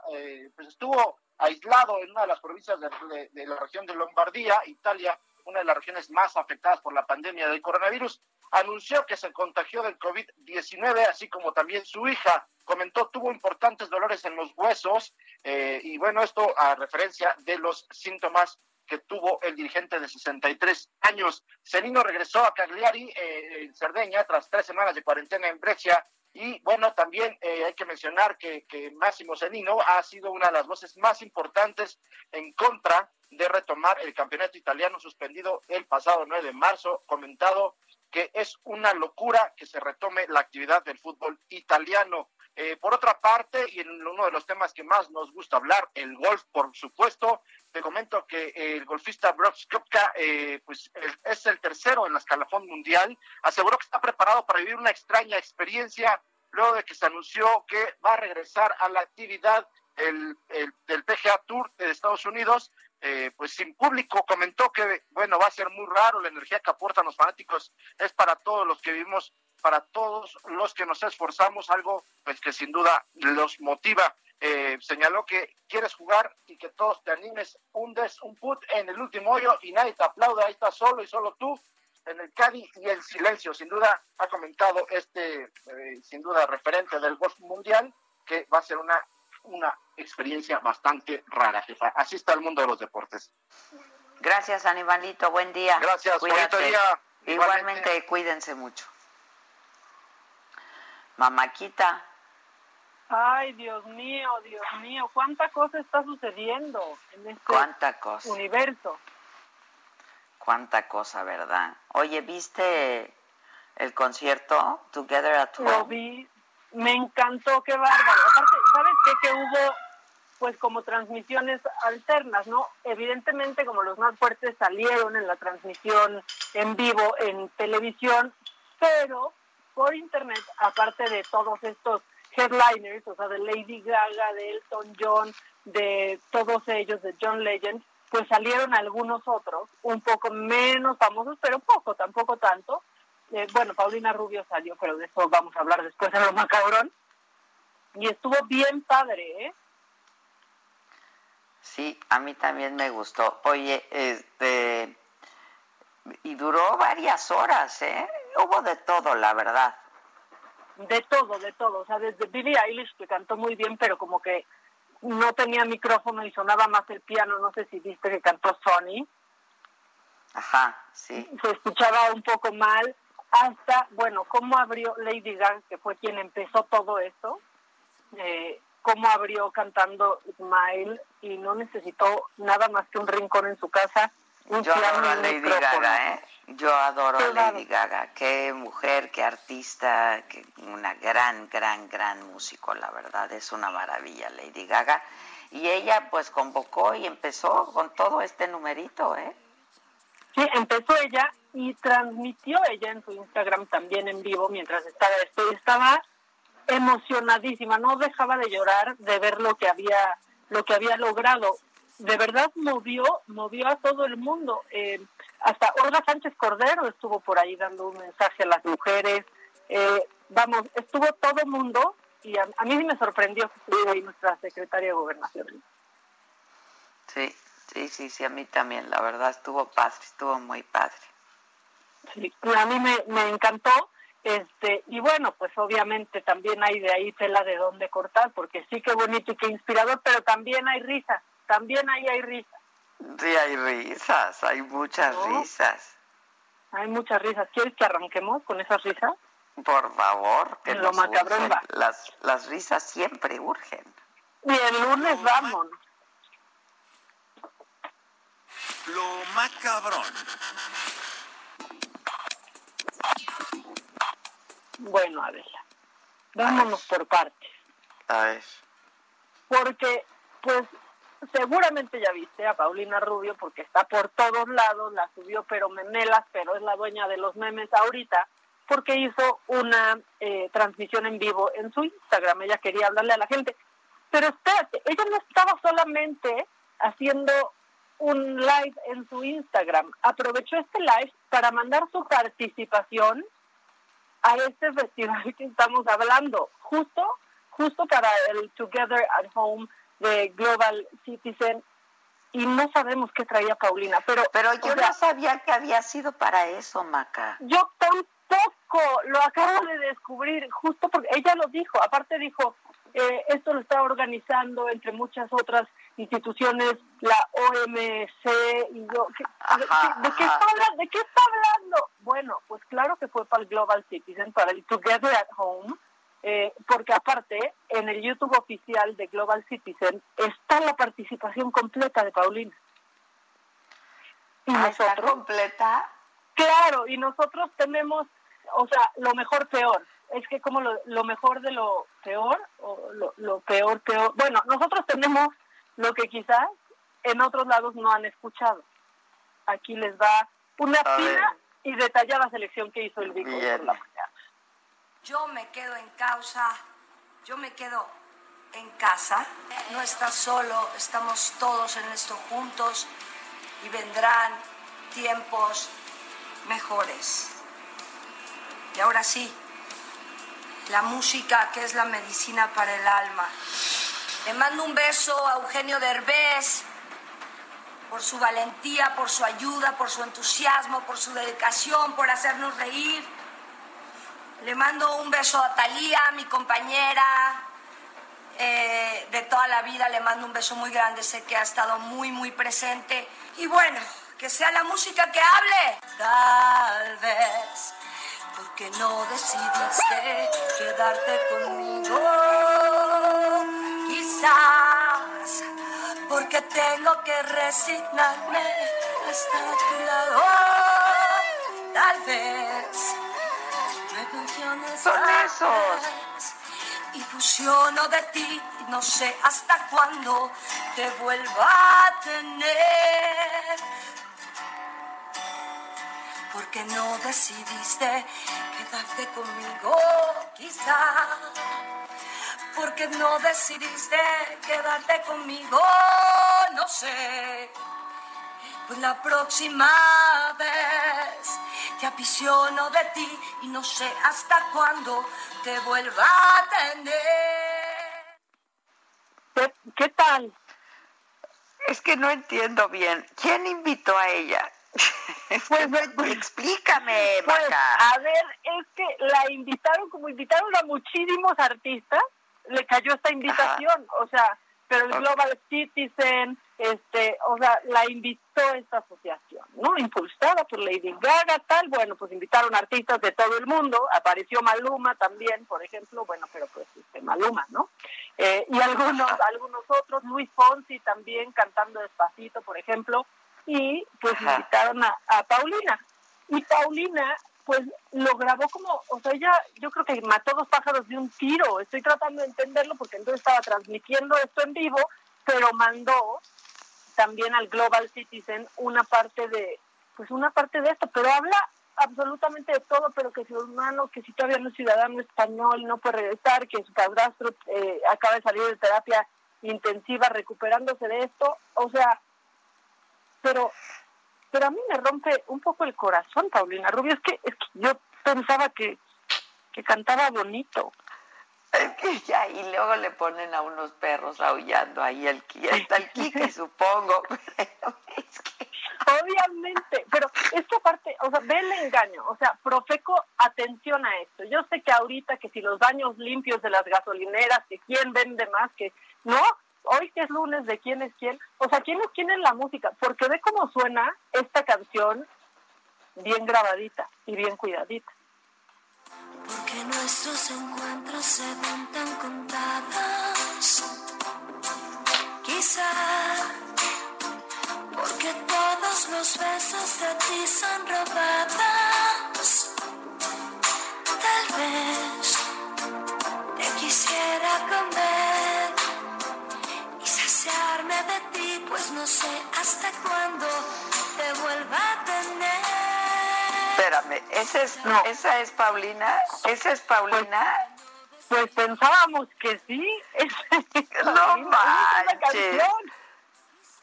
pues estuvo aislado en una de las provincias de la región de Lombardía, Italia, una de las regiones más afectadas por la pandemia del coronavirus, anunció que se contagió del COVID-19, así como también su hija comentó tuvo importantes dolores en los huesos eh, y bueno, esto a referencia de los síntomas que tuvo el dirigente de 63 años. Celino regresó a Cagliari, eh, en Cerdeña, tras tres semanas de cuarentena en Brescia, Y bueno, también eh, hay que mencionar que, que Máximo Zenino ha sido una de las voces más importantes en contra de retomar el campeonato italiano suspendido el pasado 9 de marzo, comentado que es una locura que se retome la actividad del fútbol italiano. Eh, por otra parte, y en uno de los temas que más nos gusta hablar, el golf, por supuesto, te comento que el golfista Brooks Koepka, eh, pues es el tercero en la escalafón mundial, aseguró que está preparado para vivir una extraña experiencia luego de que se anunció que va a regresar a la actividad el, del PGA Tour de Estados Unidos, eh, pues sin público, comentó que, bueno, va a ser muy raro, la energía que aportan los fanáticos es para todos los que vivimos para todos los que nos esforzamos, algo pues que sin duda los motiva. Eh, señaló que quieres jugar y que todos te animes, hundes un put en el último hoyo y nadie te aplaude, ahí estás solo y solo tú en el Cádiz y el silencio. Sin duda ha comentado este, eh, sin duda, referente del golf mundial, que va a ser una, una experiencia bastante rara, jefa. Así está el mundo de los deportes. Gracias, Animalito. Buen día. Gracias, bonito día. Igualmente, cuídense mucho. Mamáquita. Ay, Dios mío, Dios mío, cuánta cosa está sucediendo en este ¿Cuánta cosa? universo. Cuánta cosa, ¿verdad? Oye, ¿viste el concierto Together at Home? Lo vi, me encantó, qué bárbaro. Aparte, ¿sabes qué? Que hubo pues como transmisiones alternas, ¿no? Evidentemente como los más fuertes salieron en la transmisión en vivo en televisión, pero por internet, aparte de todos estos headliners, o sea, de Lady Gaga, de Elton John, de todos ellos, de John Legend, pues salieron algunos otros, un poco menos famosos, pero poco, tampoco tanto. Eh, bueno, Paulina Rubio salió, pero de eso vamos a hablar después en lo macabrón. Y estuvo bien padre, ¿eh? Sí, a mí también me gustó. Oye, este y duró varias horas, ¿eh? Hubo de todo, la verdad. De todo, de todo. O sea, desde Billie Eilish, que cantó muy bien, pero como que no tenía micrófono y sonaba más el piano. No sé si viste que cantó Sony. Ajá, sí. Se escuchaba un poco mal. Hasta, bueno, cómo abrió Lady Gaga, que fue quien empezó todo esto. Eh, cómo abrió cantando Smile y no necesitó nada más que un rincón en su casa yo adoro a Lady Gaga, ¿eh? Yo adoro a Lady Gaga. Qué mujer, qué artista, qué una gran, gran, gran músico, la verdad. Es una maravilla Lady Gaga. Y ella pues convocó y empezó con todo este numerito, ¿eh? Sí, empezó ella y transmitió ella en su Instagram también en vivo mientras estaba esto. Estaba emocionadísima, no dejaba de llorar de ver lo que había lo que había logrado de verdad movió, movió a todo el mundo. Eh, hasta Olga Sánchez Cordero estuvo por ahí dando un mensaje a las mujeres. Eh, vamos, estuvo todo el mundo y a, mí sí me sorprendió que estuvo ahí nuestra secretaria de Gobernación. Sí, sí, sí, sí, a mí también, la verdad estuvo padre, estuvo muy padre. Sí, a mí me, me encantó. Este, y bueno, pues obviamente también hay de ahí tela de dónde cortar, porque sí que bonito y que inspirador, pero también hay risas también ahí hay risas. Sí, hay risas, hay muchas risas. Hay muchas risas. ¿Quieres que arranquemos con esas risas? Por favor, que lo macabrón va. Las, las risas siempre urgen. Y el lunes vamos. Lo macabrón. Bueno, Adela, vámonos por partes. A ver. Porque, pues, seguramente ya viste a Paulina Rubio porque está por todos lados, la subió pero memelas, pero es la dueña de los memes ahorita, porque hizo una eh, transmisión en vivo en su Instagram, ella quería hablarle a la gente. Pero espérate, ella no estaba solamente haciendo un live en su Instagram, aprovechó este live para mandar su participación a este festival que estamos hablando, justo, justo para el Together at Home de Global Citizen y no sabemos qué traía Paulina, pero pero yo no sabía que había sido para eso, Maca. Yo tampoco lo acabo de descubrir, justo porque ella lo dijo, aparte dijo, eh, esto lo está organizando entre muchas otras instituciones, la OMC y yo, de, qué está hablando? ¿de qué está hablando? Bueno, pues claro que fue para el Global Citizen, para el Together at Home, eh, porque aparte en el YouTube oficial de Global Citizen está la participación completa de Paulina. Y ah, ¿Está completa? Claro, y nosotros tenemos, o sea, lo mejor peor. Es que como lo, mejor de lo peor, o lo, peor peor. Bueno, nosotros tenemos lo que quizás en otros lados no han escuchado. Aquí les va una fina y detallada selección que hizo el Vico por la mañana. Yo me quedo en causa, yo me quedo en casa. No estás solo, estamos todos en esto juntos y vendrán tiempos mejores. Y ahora sí, la música que es la medicina para el alma. Le mando un beso a Eugenio Derbez por su valentía, por su ayuda, por su entusiasmo, por su dedicación, por hacernos reír. Le mando un beso a Talía, mi compañera eh, de toda la vida. Le mando un beso muy grande, sé que ha estado muy, muy presente. Y bueno, que sea la música que hable. Tal vez porque no decidiste quedarte conmigo. Quizás porque tengo que resignarme a estar a tu lado. Tal vez son esos. Y fusiono de ti, no sé hasta cuándo te vuelva a tener porque no decidiste quedarte conmigo, quizá. Porque no decidiste quedarte conmigo, no sé. Pues la próxima vez te apisiono de ti y no sé hasta cuándo te vuelva a tener. ¿Qué, tal? Es que no entiendo bien. ¿Quién invitó a ella? Pues, explícame, pues, A ver, es que la invitaron, como invitaron a muchísimos artistas, le cayó esta invitación, o sea, pero el Global Citizen, este, o sea, la invitó esta asociación, ¿no? Impulsada por Lady Gaga, tal, bueno, pues invitaron artistas de todo el mundo, apareció Maluma también, por ejemplo, bueno, pero pues este, Maluma, ¿no? Eh, y algunos, algunos otros, Luis Fonsi también cantando despacito, por ejemplo, y pues invitaron a, Paulina. Y Paulina pues lo grabó como, o sea, ella yo creo que mató dos pájaros de un tiro, estoy tratando de entenderlo porque entonces estaba transmitiendo esto en vivo, pero mandó también al Global Citizen una parte de, pues una parte de esto, pero habla absolutamente de todo, pero que su hermano, que si todavía no es ciudadano español, no puede regresar, que su padrastro eh, acaba de salir de terapia intensiva recuperándose de esto, o sea, pero pero a mí me rompe un poco el corazón, Paulina Rubio. Es que, es que yo pensaba que, que cantaba bonito. Ya, y luego le ponen a unos perros aullando ahí el está el Quique, supongo. Obviamente, pero esta parte, o sea, ve el engaño. O sea, Profeco, atención a esto. Yo sé que ahorita que si los baños limpios de las gasolineras, que quién vende más, que no, hoy que es lunes de quién es quién, o sea, quién es quién en la música, porque ve cómo suena esta canción bien grabadita y bien cuidadita. Porque nuestros encuentros se ven tan contados, quizá porque todos los besos de ti son robados, tal vez te quisiera comer de ti, pues no sé hasta cuándo te vuelva a tener. Espérame, ¿esa es, no. ¿esa es Paulina? ¿Esa es Paulina? Pues, pensábamos que sí. no manches.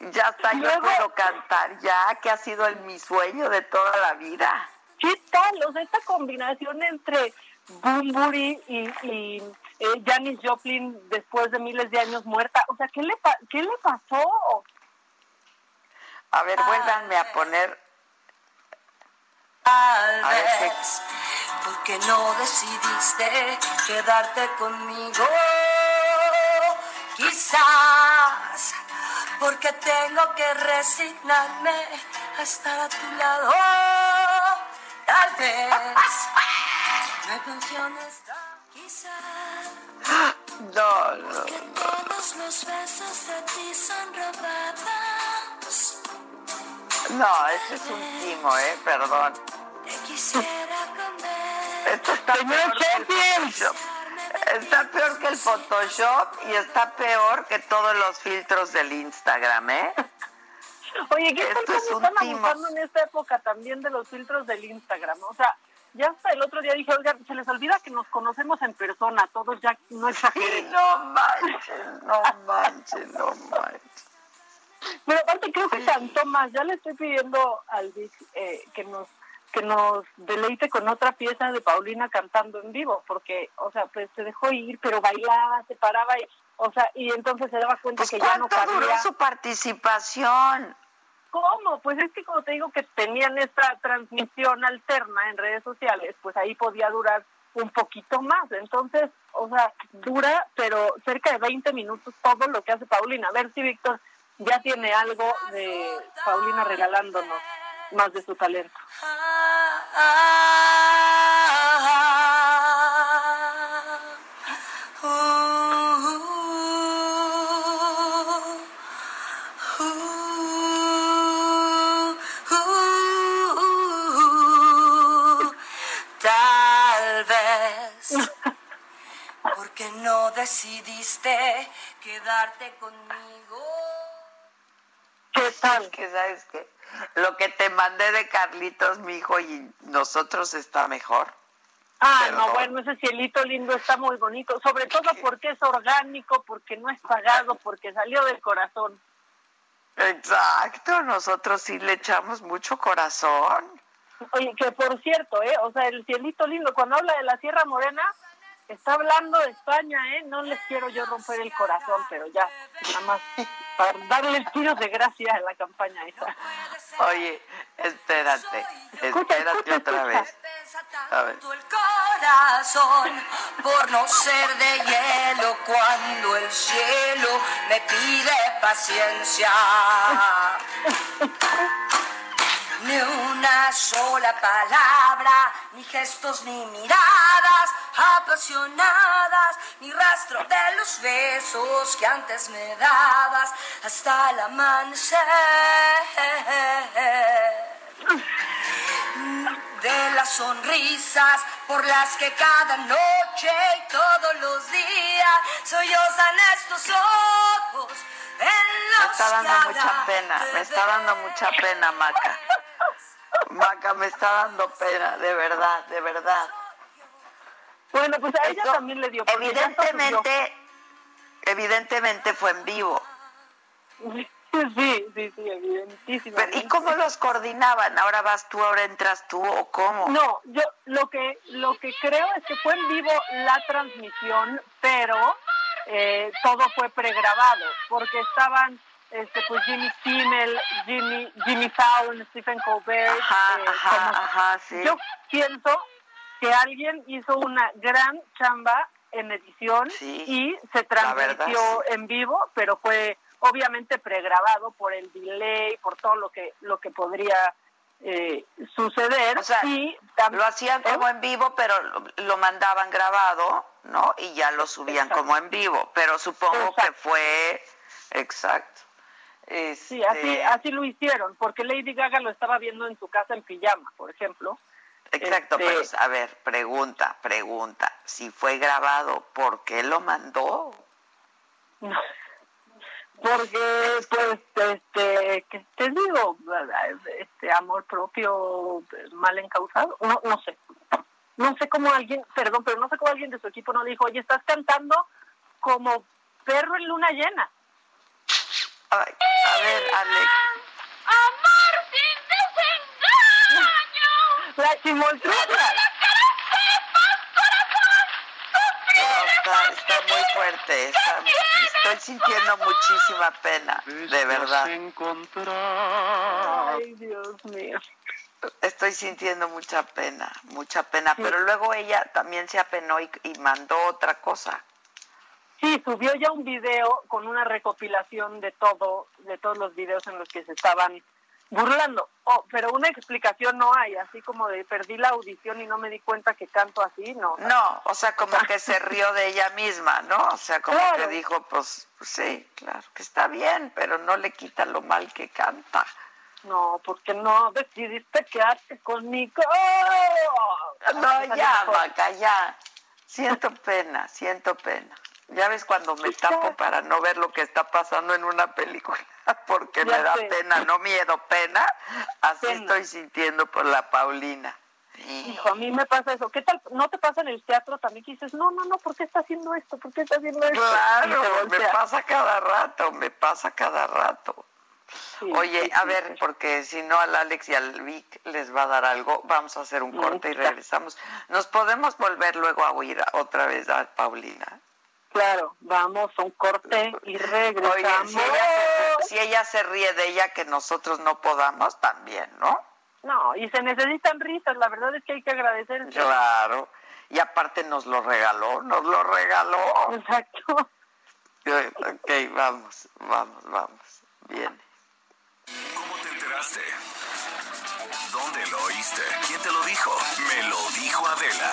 Ya está, yo puedo cantar ya, que ha sido el, mi sueño de toda la vida. ¿Qué tal? O sea, esta combinación entre Bumburi y, y eh, Janis Joplin después de miles de años muerta. O sea, ¿qué le, qué le pasó? A ver, vuélvanme a poner. Tal vez porque no decidiste quedarte conmigo. Quizás porque tengo que resignarme a estar a tu lado. Tal vez me menciones, quizás. No, no. Porque todos los besos de ti son robados. No, ese es un timo, ¿eh? Perdón. Te quisiera comer. Esto está peor que el Photoshop. Está peor que el Photoshop y está peor que todos los filtros del Instagram, ¿eh? Oye, ¿qué tal Esto es están timo. abusando en esta época también de los filtros del Instagram? O sea, ya hasta el otro día dije, oigan, se les olvida que nos conocemos en persona, todos ya no Sí, exageren. no manches, no manches, no manches. Pero aparte creo que cantó más. Ya le estoy pidiendo al Vic eh, que nos que nos deleite con otra pieza de Paulina cantando en vivo, porque, o sea, pues se dejó ir, pero bailaba, se paraba, y, o sea, y entonces se daba cuenta Pues que ya no ¿cuánto duró cabía. su participación? ¿Cómo? Pues es que como te digo que tenían esta transmisión alterna en redes sociales, pues ahí podía durar un poquito más. Entonces, o sea, dura, pero cerca de 20 minutos todo lo que hace Paulina. A ver si Víctor ya tiene algo de Paulina regalándonos más de su talento. Tal vez porque no decidiste quedarte conmigo. ¿Qué tal? Que sabes que lo que te mandé de Carlitos, mi hijo, y nosotros está mejor. Ah, Perdón. no, bueno, ese cielito lindo está muy bonito, sobre todo porque es orgánico, porque no es pagado, porque salió del corazón. Exacto, nosotros sí le echamos mucho corazón. Oye, que por cierto, ¿eh? O sea, el cielito lindo, cuando habla de la Sierra Morena, está hablando de España, ¿eh? No les quiero yo romper el corazón, pero ya, nada más para darles tiros de gracia a la campaña esa. Oye, espérate, Escucha, espérate escucha, otra escucha. vez. A ver. el corazón por no ser de hielo cuando el cielo me pide paciencia. Ni una sola palabra, ni gestos, ni miradas apasionadas, ni rastro de los besos que antes me dabas hasta el amanecer de las sonrisas por las que cada noche y todos los días sollozan estos ojos en la Me está dando mucha pena, me está dando mucha pena, Maca. Maca, me está dando pena, de verdad, de verdad. Bueno, pues a ella también le dio. Evidentemente, evidentemente fue en vivo. Sí, sí, sí, evidentísimo. Pero, ¿Y cómo los coordinaban? ¿Ahora vas tú, ahora entras tú o cómo? No, yo lo que lo que creo es que fue en vivo la transmisión, pero eh, todo fue pregrabado, porque estaban este pues Jimmy Kimmel, Jimmy Jimmy Fallon, Stephen Colbert. Ajá, eh, ajá, como- ajá, sí. Yo pienso que alguien hizo una gran chamba en edición Sí, y se verdad, transmitió sí. en vivo, pero fue obviamente pregrabado por el delay, por todo lo que lo que podría eh, suceder. O sea, y Lo hacían como en vivo, pero lo, mandaban grabado, ¿no? Y ya lo subían Exacto. como en vivo. Pero supongo que fue exacto. Sí, así, Este, así lo hicieron, porque Lady Gaga lo estaba viendo en su casa en pijama, por ejemplo. Exacto, este- pero a ver, pregunta, pregunta. Si fue grabado, ¿por qué lo mandó? Porque, pues, este, ¿qué te digo? Este amor propio mal encausado. No, no sé. No sé cómo alguien, perdón, pero no sé cómo alguien de su equipo no dijo, oye, estás cantando como perro en luna llena. Ay, a ver, Alex. Amor. La chimoltrufia. No, está, está muy fuerte. está- estoy sintiendo muchísima pena, de verdad. Ay, Dios mío. Estoy sintiendo mucha pena, mucha pena. Pero luego ella también se apenó y, y mandó otra cosa. Sí, subió ya un video con una recopilación de todo, de todos los videos en los que se estaban burlando. Oh, pero una explicación no hay, así como de perdí la audición y no me di cuenta que canto así, no. No, o sea, como que se rió de ella misma, ¿no? O sea, como que dijo, pues, pues sí, claro, que está bien, pero no le quita lo mal que canta. No, porque no decidiste quedarte conmigo. No, ya, Maca, ya. Siento pena, siento pena. Ya ves cuando me tapo para no ver lo que está pasando en una película, porque me da pena, no miedo, pena. Así estoy sintiendo por la Paulina. Hijo, a mí me pasa eso. ¿Qué tal? ¿No te pasa en el teatro también que dices, no, no, no, ¿por qué está haciendo esto? ¿Por qué está haciendo esto? Claro, me pasa cada rato, me pasa cada rato. Oye, a ver, porque si no al Alex y al Vic les va a dar algo, vamos a hacer un corte y regresamos. ¿Nos podemos volver luego a oír otra vez a Paulina? Claro, vamos a un corte y regresamos. si, ella se, ríe de ella, que nosotros no podamos también, ¿no? No, y se necesitan risas, la verdad es que hay que agradecer. Claro, y aparte nos lo regaló, nos lo regaló. Exacto. Ok, vamos, vamos, vamos. Viene. ¿Cómo te enteraste? ¿Dónde lo oíste? ¿Quién te lo dijo? Me lo dijo Adela.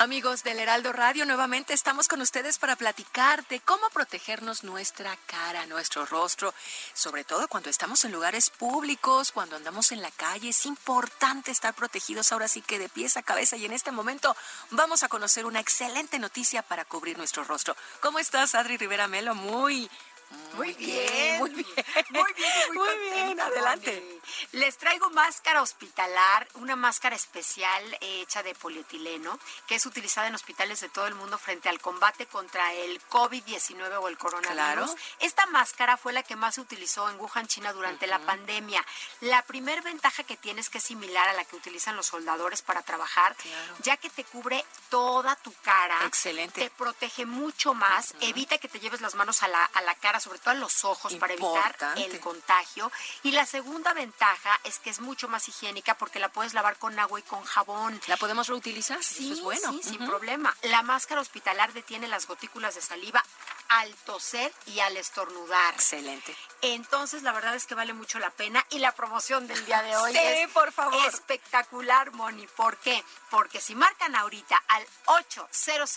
Amigos del Heraldo Radio, nuevamente estamos con ustedes para platicar de cómo protegernos nuestra cara, nuestro rostro, sobre todo cuando estamos en lugares públicos, cuando andamos en la calle. Es importante estar protegidos ahora sí que de pies a cabeza y en este momento vamos a conocer una excelente noticia para cubrir nuestro rostro. ¿Cómo estás, Adri Rivera Melo? Muy, muy, bien, muy bien. Muy bien, muy, bien, adelante. Les traigo máscara hospitalar, una máscara especial hecha de polietileno, que es utilizada en hospitales de todo el mundo frente al combate contra el COVID-19 o el coronavirus. Esta máscara fue la que más se utilizó en Wuhan, China durante la pandemia. La primer ventaja que tiene es que es similar a la que utilizan los soldadores para trabajar, ya que te cubre toda tu cara. Excelente. Te protege mucho más, evita que te lleves las manos a la, a la cara sobre todo en los ojos, para evitar el contagio. Y la segunda ventaja es que es mucho más higiénica porque la puedes lavar con agua y con jabón. ¿La podemos reutilizar? Sí, es bueno. Sí, sin problema. La máscara hospitalar detiene las gotículas de saliva al toser y al estornudar. Excelente. Entonces, la verdad es que vale mucho la pena. Y la promoción del día de hoy sí, es por favor. espectacular, Moni. ¿Por qué? Porque si marcan ahorita al 800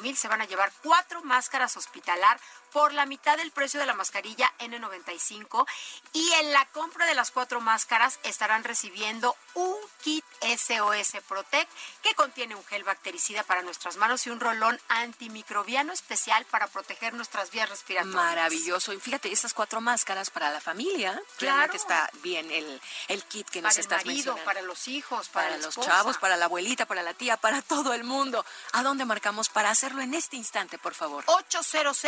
mil se van a llevar cuatro máscaras hospitalar por la mitad del precio de la mascarilla N95 y en la compra de las cuatro máscaras estarán recibiendo un kit SOS Protect que contiene un gel bactericida para nuestras manos y un rolón antimicrobiano especial para proteger nuestras vías respiratorias. Maravilloso. Y fíjate, esas cuatro máscaras para la familia, claro. está bien el, el kit que para nos el estás marido, mencionando. Para los hijos, para, para los chavos, para la abuelita, para la tía, para todo el mundo. ¿A dónde marcamos para hacerlo en este instante, por favor? 800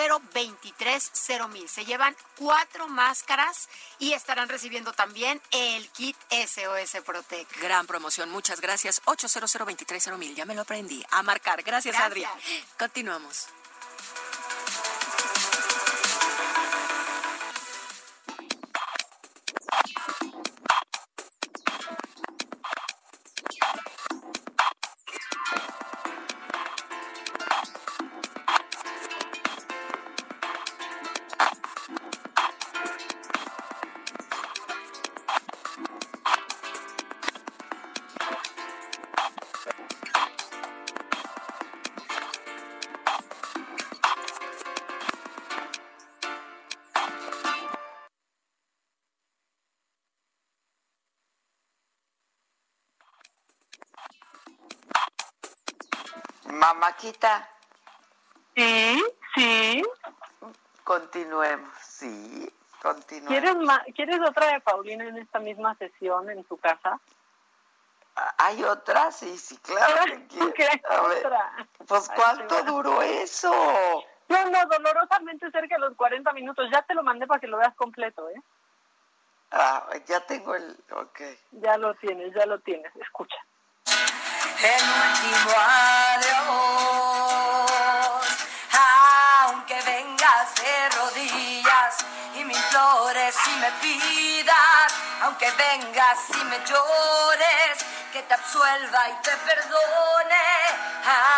mil. Se llevan cuatro máscaras y estarán recibiendo también el kit SOS Protect. Gran promoción, muchas gracias. 800 mil, ya me lo aprendí. A marcar. Gracias, Gracias. Adri. Continuamos. Sí, sí. Continuemos, sí, continuemos. ¿Quieres, ma- ¿Quieres otra de Paulina en esta misma sesión en tu casa? ¿Hay otra? Sí, sí, claro que quiero. ¿Qué hay A ver, otra? Pues, Ay, ¿cuánto sí, duró eso? No, no, dolorosamente cerca de los 40 minutos. Ya te lo mandé para que lo veas completo, ¿eh? Ah, ya tengo el... Ok. Ya lo tienes, ya lo tienes. Escucha. el último adiós. Aunque vengas y me llores, que te absuelva y te perdone,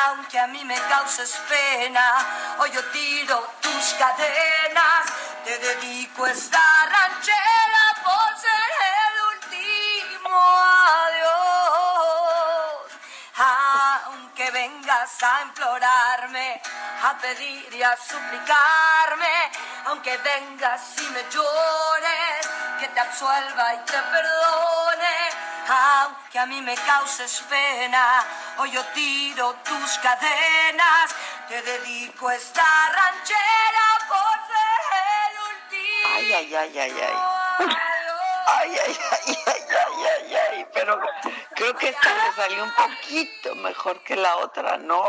aunque a mí me causes pena, hoy yo tiro tus cadenas, te dedico esta ranchera por ser el último adiós, aunque vengas a implorarme, a pedir y a suplicarme, aunque vengas y me llores, que te absuelva y te perdone, aunque a mí me causes pena, hoy yo tiro tus cadenas, te dedico esta ranchera por ser el último. Ay, ay, ay, ay, ay. Ay, ay, ay, ay, ay, ay, ay, pero creo que esta le salió un poquito mejor que la otra, ¿no?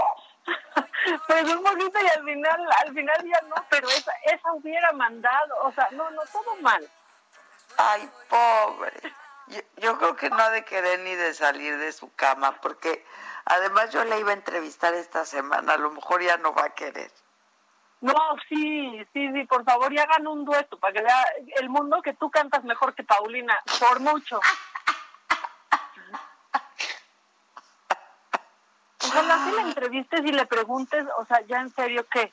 Pues un poquito y al final, al final ya no, pero esa, esa hubiera mandado, o sea, no, no, todo mal. Ay, pobre. Yo, yo creo que no ha de querer ni de salir de su cama, porque además yo le iba a entrevistar esta semana, a lo mejor ya no va a querer. No, sí, sí, sí, por favor, y hagan un dueto para que vea el mundo que tú cantas mejor que Paulina, por mucho. Ojalá si la entrevistes y le preguntes, o sea, ya en serio, ¿qué?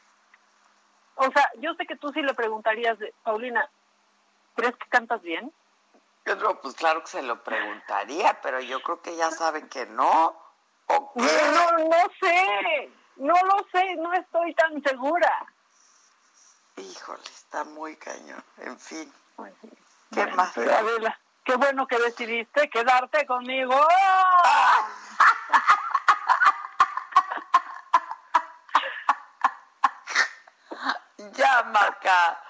O sea, yo sé que tú sí le preguntarías, de, Paulina, ¿crees que cantas bien? Pues claro que se lo preguntaría, pero yo creo que ya saben que no. ¿O qué? No, no, sé, no lo sé, no estoy tan segura. Híjole, está muy cañón. En fin. ¿Qué Bueno, más? Adela, qué bueno que decidiste quedarte conmigo. Ya, Maca.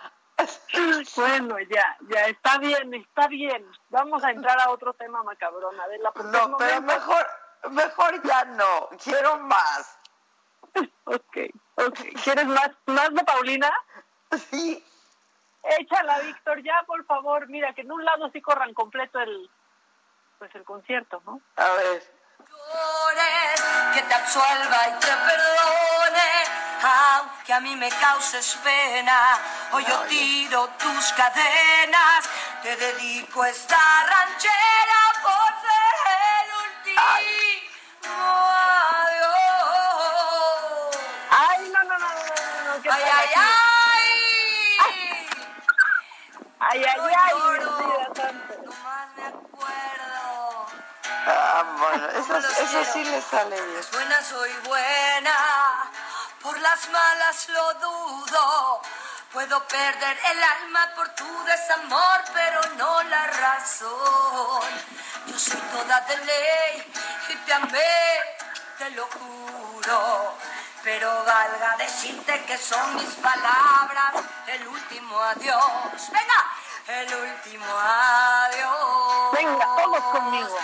Bueno, ya, ya, está bien, está bien. Vamos a entrar a otro tema macabrón, Adela. porque No, el pero momento- mejor, mejor ya no. Quiero más. Ok, ok. ¿Quieres más, más de Paulina? Sí. Échala, Víctor, ya, por favor. Mira, que en un lado sí corran completo el, pues el concierto, ¿no? A ver. llores, que te absuelva y te perdone, aunque a mí me causes pena, hoy yo tiro tus cadenas, te dedico esta ranchera por ser el último adiós. Ay, no, no, no, no, no, no, ¿qué Ay, ay, ay. Ay, ay, No ay, me acuerdo. Ah, bueno, eso, eso sí le sale bien. Las buenas soy buena, por las malas lo dudo. Puedo perder el alma por tu desamor, pero no la razón. Yo soy toda de ley y te amé, te lo juro. Pero valga decirte que son mis palabras el último adiós. Venga, el último adiós. Venga, todos conmigo.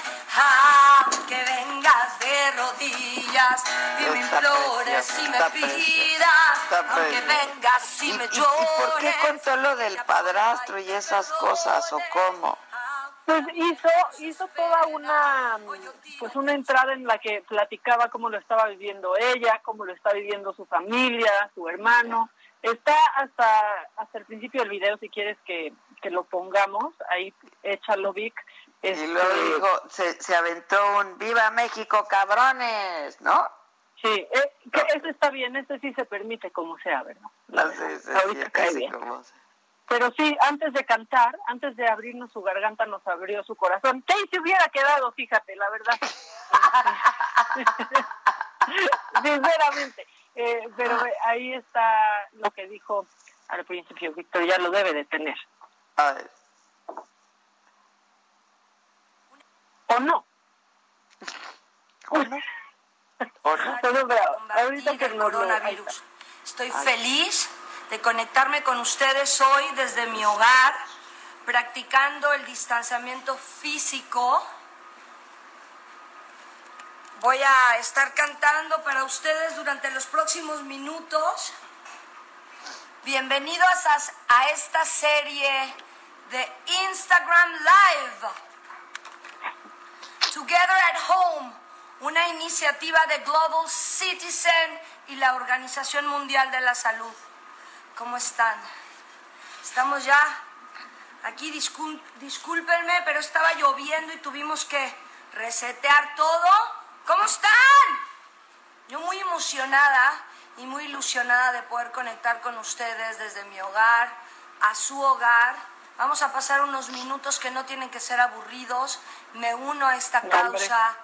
Aunque vengas de rodillas y me implores y me pidas, aunque vengas y, ¿Y, me y- y llores. por qué contó lo del padrastro y esas cosas o cómo? Pues hizo, hizo toda una, pues una entrada en la que platicaba cómo lo estaba viviendo ella, cómo lo está viviendo su familia, su hermano. Está hasta, hasta el principio del video, si quieres que, que lo pongamos, ahí échalo Vic. Y Este, luego dijo, se, se aventó un ¡Viva México, cabrones! ¿no? Sí, eh, que ese está bien, ese sí se permite como sea, ¿verdad? No sí, Ahorita sí, cae bien. como Pero sí, antes de cantar, antes de abrirnos su garganta, nos abrió su corazón. ¿Qué se hubiera quedado? Fíjate, la verdad. Sinceramente. Eh, pero ahí está lo que dijo al principio Víctor, ya lo debe de tener. A ver. ¿O no? ¿O no? ¿O no? Pero, pero, ahorita que el coronavirus. Estoy feliz de conectarme con ustedes hoy desde mi hogar, practicando el distanciamiento físico. Voy a estar cantando para ustedes durante los próximos minutos. Bienvenidos a, esta serie de Instagram Live. Together at home, una iniciativa de Global Citizen y la Organización Mundial de la Salud. ¿Cómo están? Estamos ya aquí, discúlpenme, pero estaba lloviendo y tuvimos que resetear todo. ¿Cómo están? Yo muy emocionada y muy ilusionada de poder conectar con ustedes desde mi hogar a su hogar. Vamos a pasar unos minutos que no tienen que ser aburridos. Me uno a esta causa.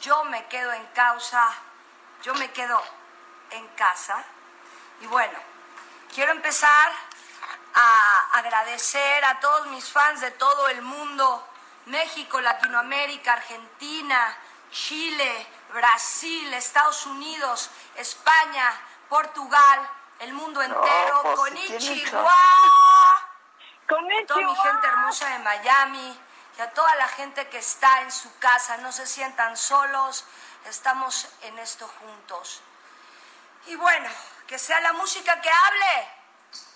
Yo me quedo en causa. Yo me quedo en casa. Y bueno, quiero empezar a agradecer a todos mis fans de todo el mundo, México, Latinoamérica, Argentina, Chile, Brasil, Estados Unidos, España, Portugal, el mundo entero, pues, con Ichiwa. A toda mi gente hermosa de Miami y a toda la gente que está en su casa, no se sientan solos, estamos en esto juntos. Y bueno, que sea la música que hable.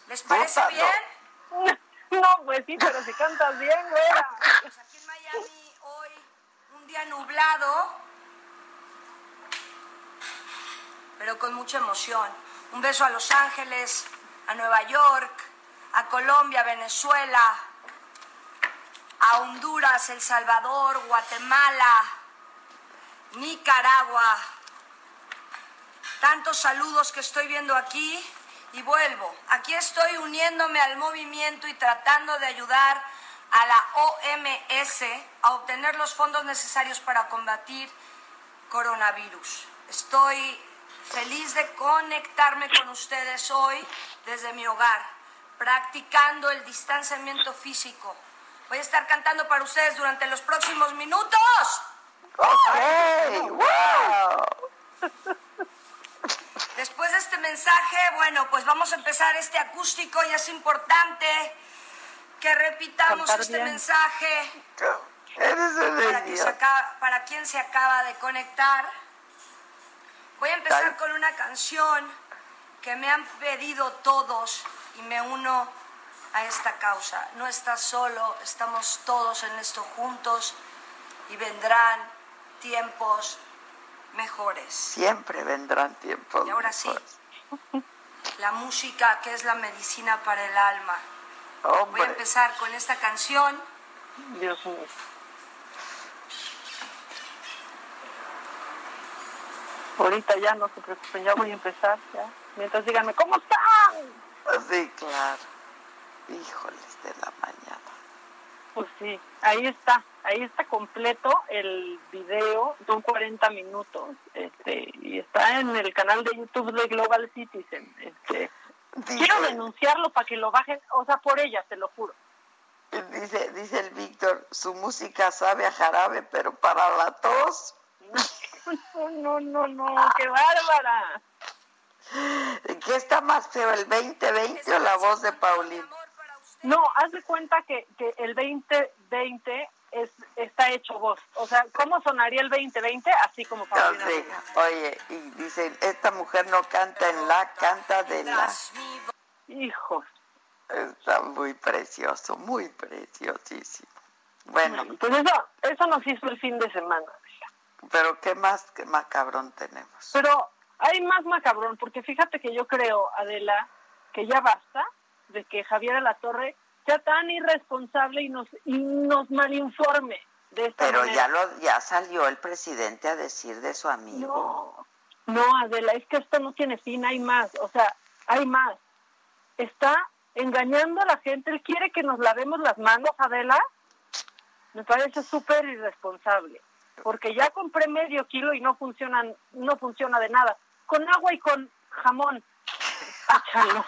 ¿Les parece bien? No, pues sí, pero si cantas bien, güera. Pues aquí en Miami hoy un día nublado, pero con mucha emoción. Un beso a Los Ángeles, a Nueva York, a Colombia, Venezuela, a Honduras, El Salvador, Guatemala, Nicaragua. Tantos saludos que estoy viendo aquí y vuelvo. Aquí estoy uniéndome al movimiento y tratando de ayudar a la OMS a obtener los fondos necesarios para combatir coronavirus. Estoy feliz de conectarme con ustedes hoy desde mi hogar, practicando el distanciamiento físico. Voy a estar cantando para ustedes durante los próximos minutos. ¡Ok! ¡Wow! Después de este mensaje, bueno, pues vamos a empezar este acústico y es importante que repitamos Cantar este bien. mensaje Eres para, que se acaba- para quien se acaba de conectar. Voy a empezar Dale. con una canción que me han pedido todos y me uno a esta causa. No estás solo, estamos todos en esto juntos y vendrán tiempos mejores. Siempre vendrán tiempos. Y ahora sí, la música que es la medicina para el alma. Voy a empezar con esta canción. Dios mío. Ahorita ya no se preocupen, ya voy a empezar, ya. Mientras díganme, ¿cómo están? sí, claro. Híjoles de la mañana. Pues sí, ahí está, ahí está completo el video, son 40 minutos, este, y está en el canal de YouTube de Global Citizen. Este, quiero denunciarlo para que lo bajen, o sea, por ella, te lo juro. Dice, dice el Víctor, su música sabe a jarabe, pero para la tos. No, no, no, no, qué bárbara. ¿Qué está más feo, el 2020 o la voz de Paulina? No, haz de cuenta que, que el 2020 es, está hecho voz. O sea, ¿cómo sonaría el 2020? Así como No Paulina. oye, y dicen, esta mujer no canta en la, canta de la. Hijos. Está muy precioso, muy preciosísimo. Bueno, Pues eso, eso nos hizo el fin de semana. Pero ¿qué más que macabrón tenemos? Pero hay más macabrón, porque fíjate que yo creo, Adela, que ya basta de que Javier Alatorre sea tan irresponsable y nos, y nos malinforme de esta Pero manera. ya lo ya salió el presidente a decir de su amigo. No, Adela, es que esto no tiene fin, hay más, o sea, hay más. Está engañando a la gente, él quiere que nos lavemos las manos, Adela. Me parece súper irresponsable, porque ya compré medio kilo y no funcionan, no funciona de nada. Con agua y con jamón. Échalo.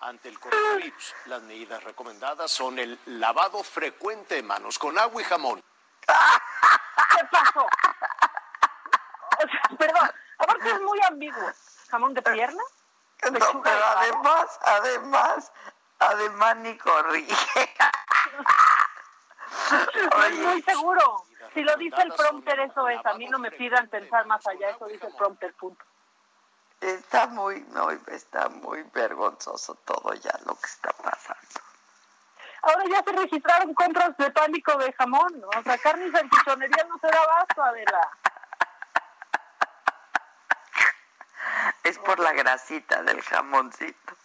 Ante el coronavirus, las medidas recomendadas son el lavado frecuente de manos con agua y jamón. ¿Qué pasó? O sea, perdón, aparte es muy ambiguo. ¿Jamón de pierna? No, de pero además, además, además ni corrige. No es muy seguro. Si lo dice el prompter, eso es. A mí no me pidan pensar más allá, eso dice el prompter, punto. Está muy, no, está muy vergonzoso todo ya lo que está pasando. ahora ya se registraron compras de pánico de jamón, ¿no? O sea, carne y salchichonería no se da abasto, Adela. Es por la grasita del jamoncito.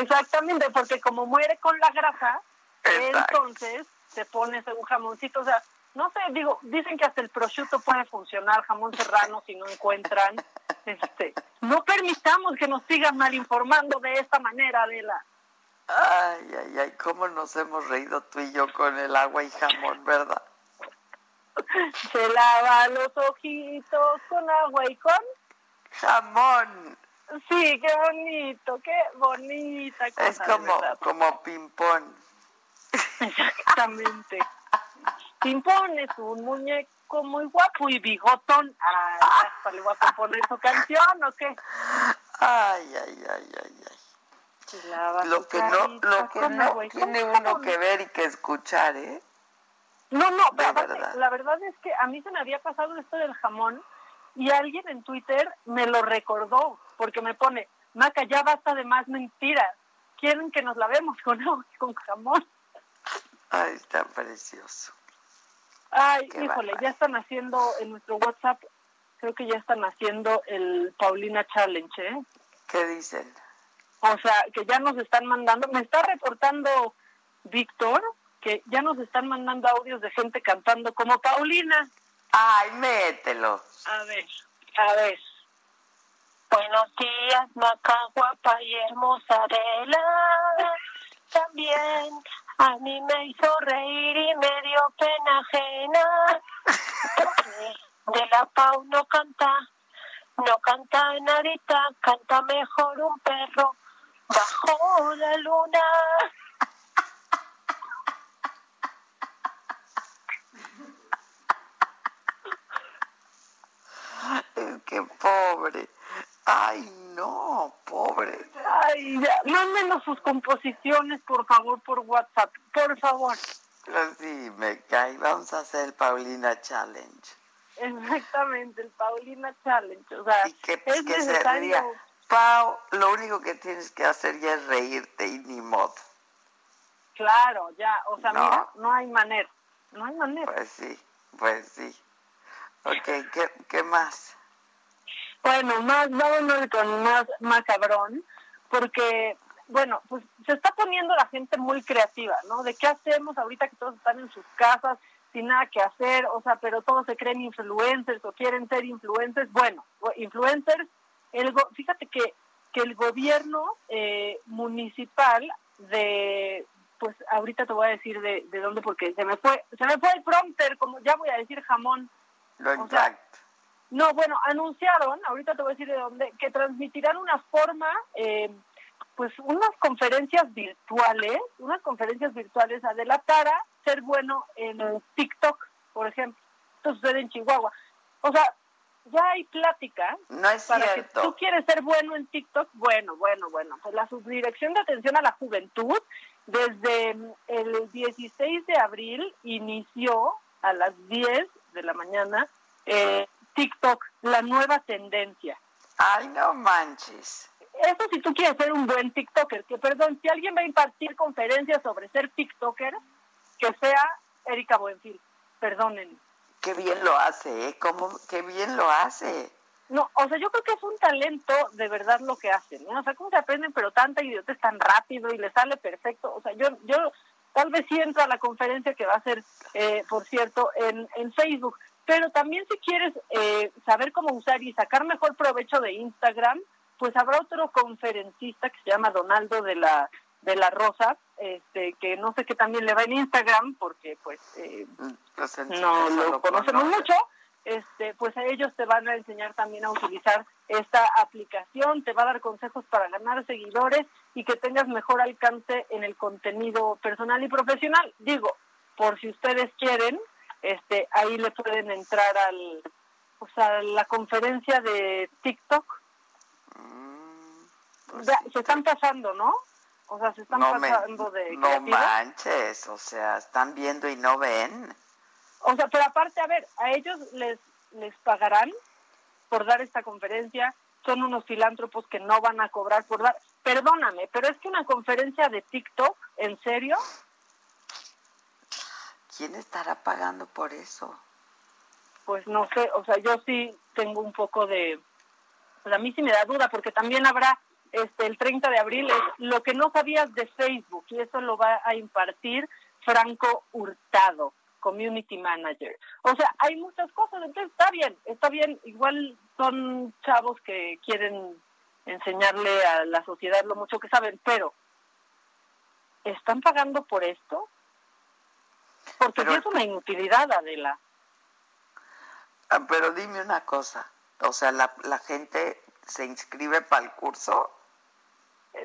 Exactamente, porque como muere con la grasa, entonces te pones un jamoncito, o sea, no sé, digo, dicen que hasta el prosciutto puede funcionar, jamón serrano si no encuentran. Este, no permitamos que nos sigan mal informando de esta manera, Adela. Ay, ay, ay, cómo nos hemos reído tú y yo con el agua y jamón, ¿verdad? Se lava los ojitos con agua y con jamón. Sí, qué bonito, qué bonita cosa. Es como, como ping-pong. Exactamente. ping-pong es un muñeco muy guapo y bigotón. Ay, hasta le voy a componer su canción, ¿o qué? Ay, ay, ay, ay, ay lo que no, lo que no tiene uno que ver y que escuchar, ¿eh? No, no, la verdad es que a mí se me había pasado esto del jamón y alguien en Twitter me lo recordó porque me pone, Maca, ya basta de más mentiras. Quieren que nos lavemos con con jamón. Ay, está precioso. Ay, híjole, ya están haciendo en nuestro WhatsApp, creo que ya están haciendo el Paulina Challenge, ¿eh? ¿Qué dicen? O sea, que ya nos están mandando, me está reportando Víctor que ya nos están mandando audios de gente cantando como Paulina. Ay, mételo. A ver, a ver. Buenos días, Maca, guapa y hermosa de la... También a mí me hizo reír y me dio pena ajena. De la Pau no canta, no canta nadita, canta mejor un perro bajo la luna. Qué pobre. Ay, no, pobre. Ay, ya, mándenos sus composiciones, por favor, por WhatsApp, por favor. Pues sí, me cae. Vamos a hacer el Paulina Challenge. Exactamente, el Paulina Challenge. O sea, ¿Y qué, es que necesario... Pau, lo único que tienes que hacer ya es reírte y ni modo. Claro, ya, o sea, mira, no hay manera, no hay manera. Pues sí, pues sí. Ok, ¿qué, qué más? Bueno, más, vámonos con más macabrón, porque, bueno, pues se está poniendo la gente muy creativa, ¿no? De qué hacemos ahorita que todos están en sus casas, sin nada que hacer, o sea, pero todos se creen influencers o quieren ser influencers. Bueno, influencers el fíjate que, que el gobierno eh, municipal de pues ahorita te voy a decir de, de dónde porque se me fue se me fue el prompter como ya voy a decir jamón lo exacto no bueno anunciaron ahorita te voy a decir de dónde que transmitirán una forma eh, pues unas conferencias virtuales unas conferencias virtuales a para ser bueno en TikTok por ejemplo esto sucede en Chihuahua o sea ya hay plática. No es para cierto. Que tú quieres ser bueno en TikTok, bueno, bueno, bueno. Pues la Subdirección de Atención a la Juventud, desde el 16 de abril, inició a las 10 de la mañana eh, TikTok, la nueva tendencia. Ay, no manches. Eso si tú quieres ser un buen TikToker, que perdón, si alguien va a impartir conferencias sobre ser TikToker, que sea Erika Buenfil, perdónenme qué bien lo hace, ¿eh? ¿Cómo, qué bien lo hace. No, o sea, yo creo que es un talento de verdad lo que hacen, ¿no? O sea, cómo se aprenden, pero tanta idiotez tan rápido y le sale perfecto. O sea, yo, yo tal vez sí entro a la conferencia que va a ser, eh, por cierto, en, en Facebook. Pero también si quieres eh, saber cómo usar y sacar mejor provecho de Instagram, pues habrá otro conferencista que se llama Donaldo de la de la Rosa, este, que no sé qué también le va en Instagram, porque pues, eh, pues no lo, conocemos mucho, este, pues a ellos te van a enseñar también a utilizar esta aplicación, te va a dar consejos para ganar seguidores y que tengas mejor alcance en el contenido personal y profesional. Digo, por si ustedes quieren, este, ahí le pueden entrar al, pues a la conferencia de TikTok. Mm, pues se están pasando, ¿no? O sea, se están pasando de No manches, o sea, están viendo y no ven. O sea, pero aparte, a ver, a ellos les, les pagarán por dar esta conferencia, son unos filántropos que no van a cobrar por dar. Perdóname, pero es que una conferencia de TikTok, ¿en serio? ¿Quién estará pagando por eso? Pues no sé, o sea, yo sí tengo un poco de... Pues a mí sí me da duda, porque también habrá este el 30 de abril es lo que no sabías de Facebook, y eso lo va a impartir Franco Hurtado, Community Manager. O sea, hay muchas cosas, entonces está bien, está bien, igual son chavos que quieren enseñarle a la sociedad lo mucho que saben, pero ¿están pagando por esto? Porque sí es una inutilidad, Adela. Ah, pero dime una cosa, o sea, la, la gente se inscribe para el curso.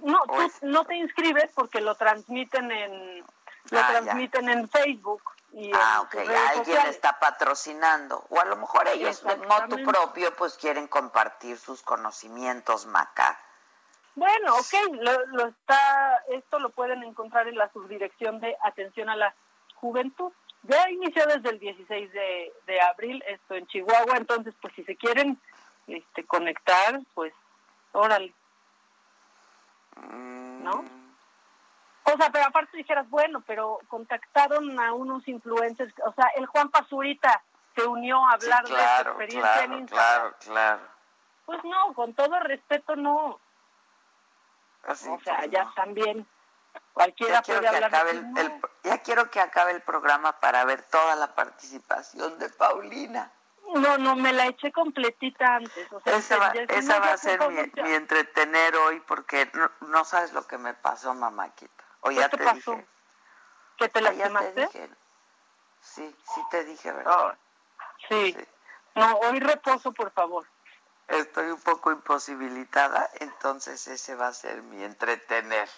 No, tú no te inscribes porque lo transmiten en lo Ah, ya. transmiten en Facebook y Ah, en ok, alguien sociales. está patrocinando. O a lo mejor ellos de Exactamente. propio pues quieren compartir sus conocimientos, Maca. Bueno, ok, lo, lo está, esto lo pueden encontrar en la subdirección de atención a la juventud. Ya inició desde el 16 de, de abril esto en Chihuahua, entonces pues si se quieren este, conectar, pues órale, Mm, ¿no? O sea, pero aparte dijeras, bueno, pero contactaron a unos influencers, o sea, el Juan Pazurita se unió a Sí, hablar de su claro, experiencia en Instagram. claro, claro. Pues no, con todo respeto no. Así, o sea, pues, ya no. también cualquiera Ya quiero, puede que acabe el, ya quiero que acabe el programa para ver toda la participación de Paulina. No, no, me la eché completita antes. O sea, Esa va, esa va a ser mi, mi entretener hoy porque no, no sabes lo que me pasó, mamáquita. O ¿Qué ya te te, pasó? dije. ¿Que te te lastimaste? dije. Sí, sí te dije, ¿verdad? Sí. No, hoy reposo, por favor. Estoy un poco imposibilitada, entonces ese va a ser mi entretener.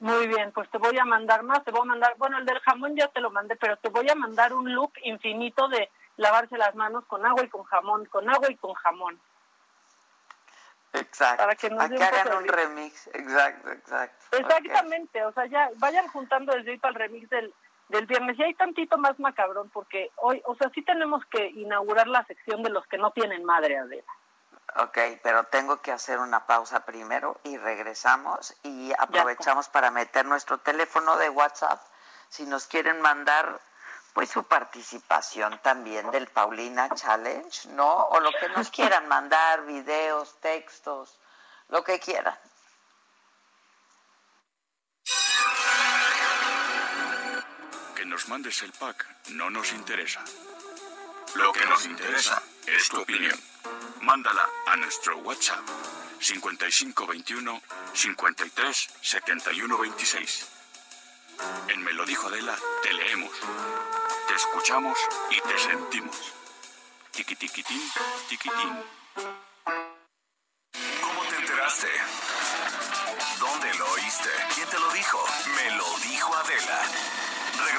Muy bien, pues te voy a mandar más, te voy a mandar, bueno, el del jamón ya te lo mandé, pero te voy a mandar un look infinito de lavarse las manos con agua y con jamón, con agua y con jamón. Exacto. Para que nos a que hagan un remix. Exacto, exacto. Exactamente, o sea, ya vayan juntando desde hoy para el remix del, del viernes. Y hay tantito más macabrón, porque hoy, o sea, sí tenemos que inaugurar la sección de los que no tienen madre, Adela. Ok, pero tengo que hacer una pausa primero y regresamos y aprovechamos para meter nuestro teléfono de WhatsApp si nos quieren mandar pues su participación también del Paulina Challenge, ¿no? O lo que nos quieran mandar, videos, textos, lo que quieran. Que nos mandes el pack no nos interesa. Lo que nos interesa es tu opinión. Mándala a nuestro WhatsApp 5521 53 71 26. En Me lo dijo Adela te leemos, te escuchamos y te sentimos. Tiqui tiquitín, tiquitín. ¿Cómo te enteraste? ¿Dónde lo oíste? ¿Quién te lo dijo? Me lo dijo Adela.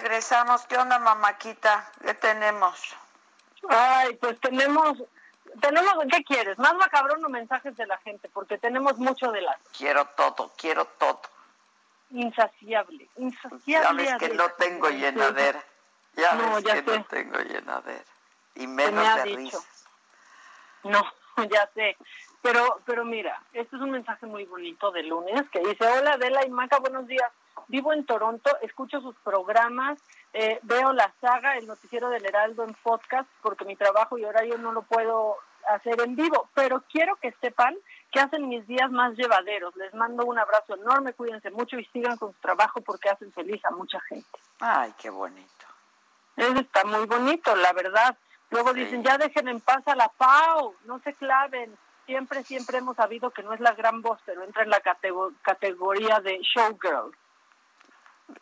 Regresamos. ¿Qué onda, mamáquita? ¿Qué tenemos? Ay, pues tenemos, tenemos, ¿qué quieres? ¿Más macabrón o mensajes de la gente? Porque tenemos mucho de las Quiero todo, quiero todo. insaciable, insaciable. Ya ves que no tengo llenadera. Ya No, ves ya que sé. no tengo llenadera. Y menos me de dicho. risas. No, ya sé. Pero, pero mira, este es un mensaje muy bonito de lunes que dice, hola Adela y Maca, buenos días. Vivo en Toronto, escucho sus programas, eh, veo la saga, el noticiero del Heraldo en podcast, porque mi trabajo y horario no lo puedo hacer en vivo, pero quiero que sepan que hacen mis días más llevaderos. Les mando un abrazo enorme, cuídense mucho y sigan con su trabajo porque hacen feliz a mucha gente. Ay, qué bonito. Eso está muy bonito, la verdad. Luego dicen, ya dejen en paz a la Pau, no se claven. Siempre, siempre hemos sabido que no es la gran voz, pero entra en la catego- categoría de showgirl.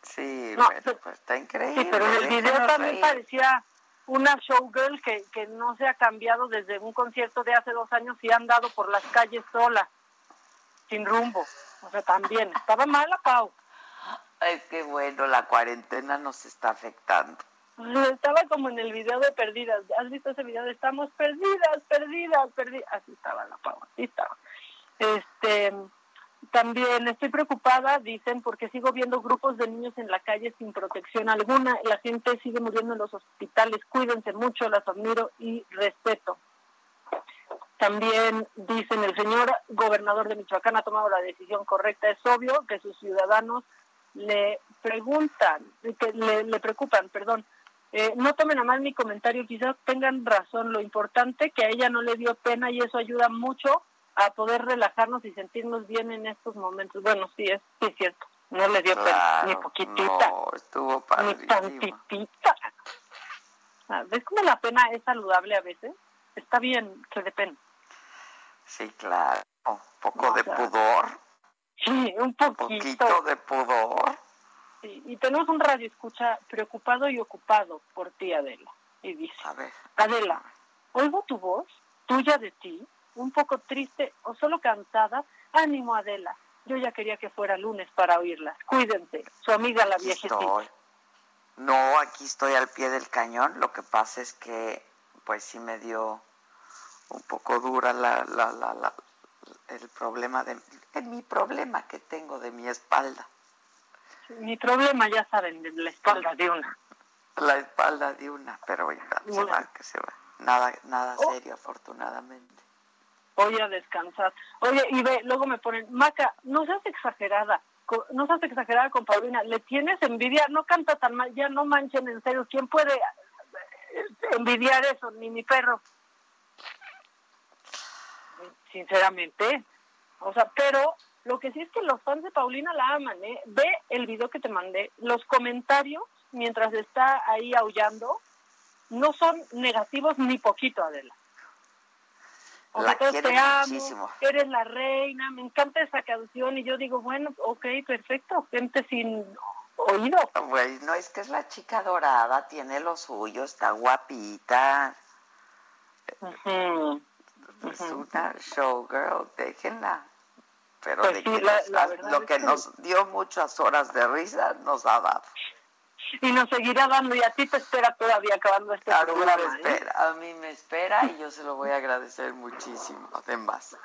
Sí, No, bueno, pues está increíble. Sí, pero en el video déjenos también reír. parecía una showgirl que, que no se ha cambiado desde un concierto de hace dos años y ha andado por las calles sola. sin rumbo. O sea, también estaba mala, Pau. Ay, qué bueno, la cuarentena nos está afectando. Estaba como en el video de Perdidas. ¿Has visto ese video de estamos perdidas, perdidas, perdidas? Así estaba la Pau, así estaba. Este, también estoy preocupada, dicen, porque sigo viendo grupos de niños en la calle sin protección alguna. La gente sigue muriendo en los hospitales. Cuídense mucho, las admiro y respeto. También dicen, el señor gobernador de Michoacán ha tomado la decisión correcta. Es obvio que sus ciudadanos le preguntan, que le, preocupan, perdón. Eh, no tomen a mal mi comentario, quizás tengan razón. Lo importante que a ella no le dio pena y eso ayuda mucho a poder relajarnos y sentirnos bien en estos momentos. Bueno, sí, es, sí es cierto. No le dio pena, ni poquitita. No, estuvo Ni tantitita. Ah, ¿Ves cómo la pena es saludable a veces? Está bien que dé pena. Sí, claro. Un poco No, de claro. pudor. Sí, un poquito. poquito de pudor. Sí, y tenemos un radio escucha preocupado y ocupado por ti, Adela. Y dice, Adela, oigo tu voz, tuya de ti, un poco triste o solo cansada. Ánimo, Adela. Yo ya quería que fuera lunes para oírlas. Cuídense. Su amiga la viejecita. Estoy. No, aquí estoy al pie del cañón. Lo que pasa es que, pues sí me dio un poco dura la, la, la, la- el problema de el- mi problema que tengo de mi espalda. Mi problema, ya saben, de la espalda de una. La espalda de una, pero ya, se va, que se va. Nada, nada Oh. serio, afortunadamente. Voy a descansar. Oye, y ve, luego me ponen, Maca, no seas exagerada. No seas exagerada con Paulina. ¿Le tienes envidia? No canta tan mal. Ya no manchen, en serio. ¿Quién puede eh, envidiar eso? Ni mi perro. Sinceramente. O sea, pero lo que sí es que los fans de Paulina la aman, ¿eh? Ve el video que te mandé. Los comentarios, mientras está ahí aullando, no son negativos ni poquito, Adela. La quiero te amo, muchísimo. eres la reina, me encanta esa canción y yo digo, bueno, ok, perfecto, gente sin oído. Güey, no es que es la chica dorada, tiene lo suyo, está guapita. Es una showgirl, déjenla. Pero Pues de sí, que la- nos la ha- verdad lo es que que- nos dio muchas horas de risa nos ha dado. Y nos seguirá dando y a ti te espera todavía acabando este A programa. me ¿eh? espera, a mí me espera y yo se lo voy a agradecer muchísimo. Además,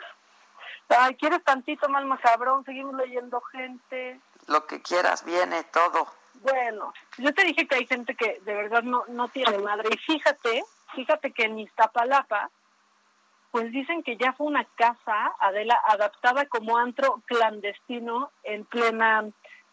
Ay, ¿quieres tantito más macabrón? Seguimos leyendo gente. lo que quieras viene todo. Bueno, yo te dije que hay gente que de verdad no, no tiene madre. Y fíjate, fíjate que en Iztapalapa, pues dicen que ya fue una casa, Adela, adaptada como antro clandestino en plena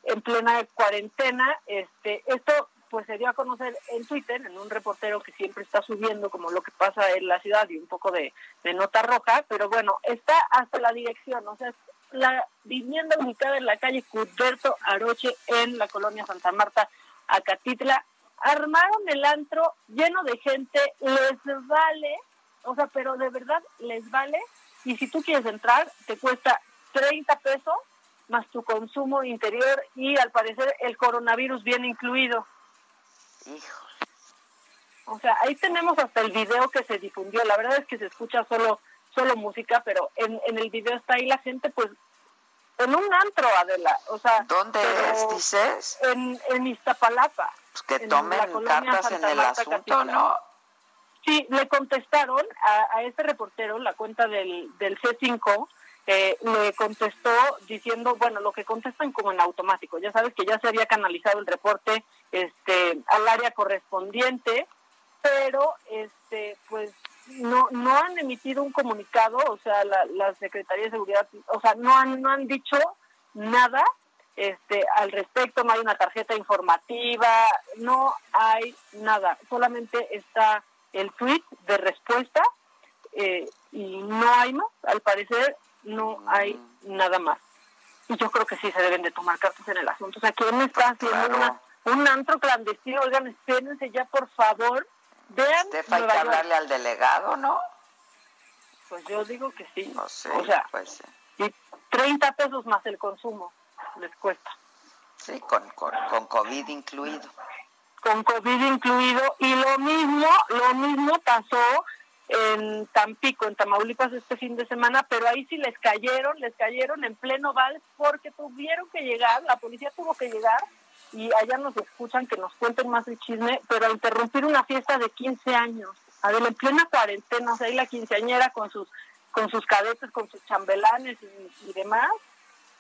en plena cuarentena. Este, esto pues se dio a conocer en Twitter, en un reportero que siempre está subiendo como lo que pasa en la ciudad y un poco de, de nota roja, pero bueno, está hasta la dirección, o sea, es la vivienda ubicada en la calle Cuthberto Aroche en la colonia Santa Marta, Acatitla. Armaron el antro lleno de gente, les vale, o sea, pero de verdad les vale. Y si tú quieres entrar, te cuesta 30 pesos más tu consumo interior y al parecer el coronavirus viene incluido. Hijo. O sea, ahí tenemos hasta el video que se difundió. La verdad es que se escucha solo solo música, pero en, en el video está ahí la gente, pues, en un antro, Adela. O sea, ¿Dónde es, dices? En, en Iztapalapa. Pues que en tomen cartas en el Marta, asunto. ¿no? Sí, le contestaron a, a este reportero, la cuenta del, del C5, eh, contestó diciendo, bueno, lo que contestan como en automático. Ya sabes que ya se había canalizado el reporte este, al área correspondiente, pero este, pues no no han emitido un comunicado, o sea, la, la Secretaría de Seguridad, o sea, no han no han dicho nada este al respecto, no hay una tarjeta informativa, no hay nada, solamente está el tweet de respuesta eh, y no hay más, al parecer no hay nada más. Y yo creo que sí se deben de tomar cartas en el asunto. O sea, ¿quién está haciendo una, un antro clandestino? Oigan, espérense ya, por favor. Vean Estefa, hay que hablarle al delegado, ¿no? Pues yo digo que sí. No sé, O sea, pues y 30 pesos más el consumo les cuesta. sí, con, con, con COVID incluido. Con COVID incluido. Y lo mismo, lo mismo pasó en Tampico, en Tamaulipas este fin de semana, pero ahí sí les cayeron, les cayeron en pleno vals porque tuvieron que llegar, la policía tuvo que llegar y allá nos escuchan que nos cuenten más el chisme, pero a interrumpir una fiesta de 15 años, a ver, en plena cuarentena, o sea, ahí la quinceañera con sus con sus cadetes, con sus chambelanes y, demás,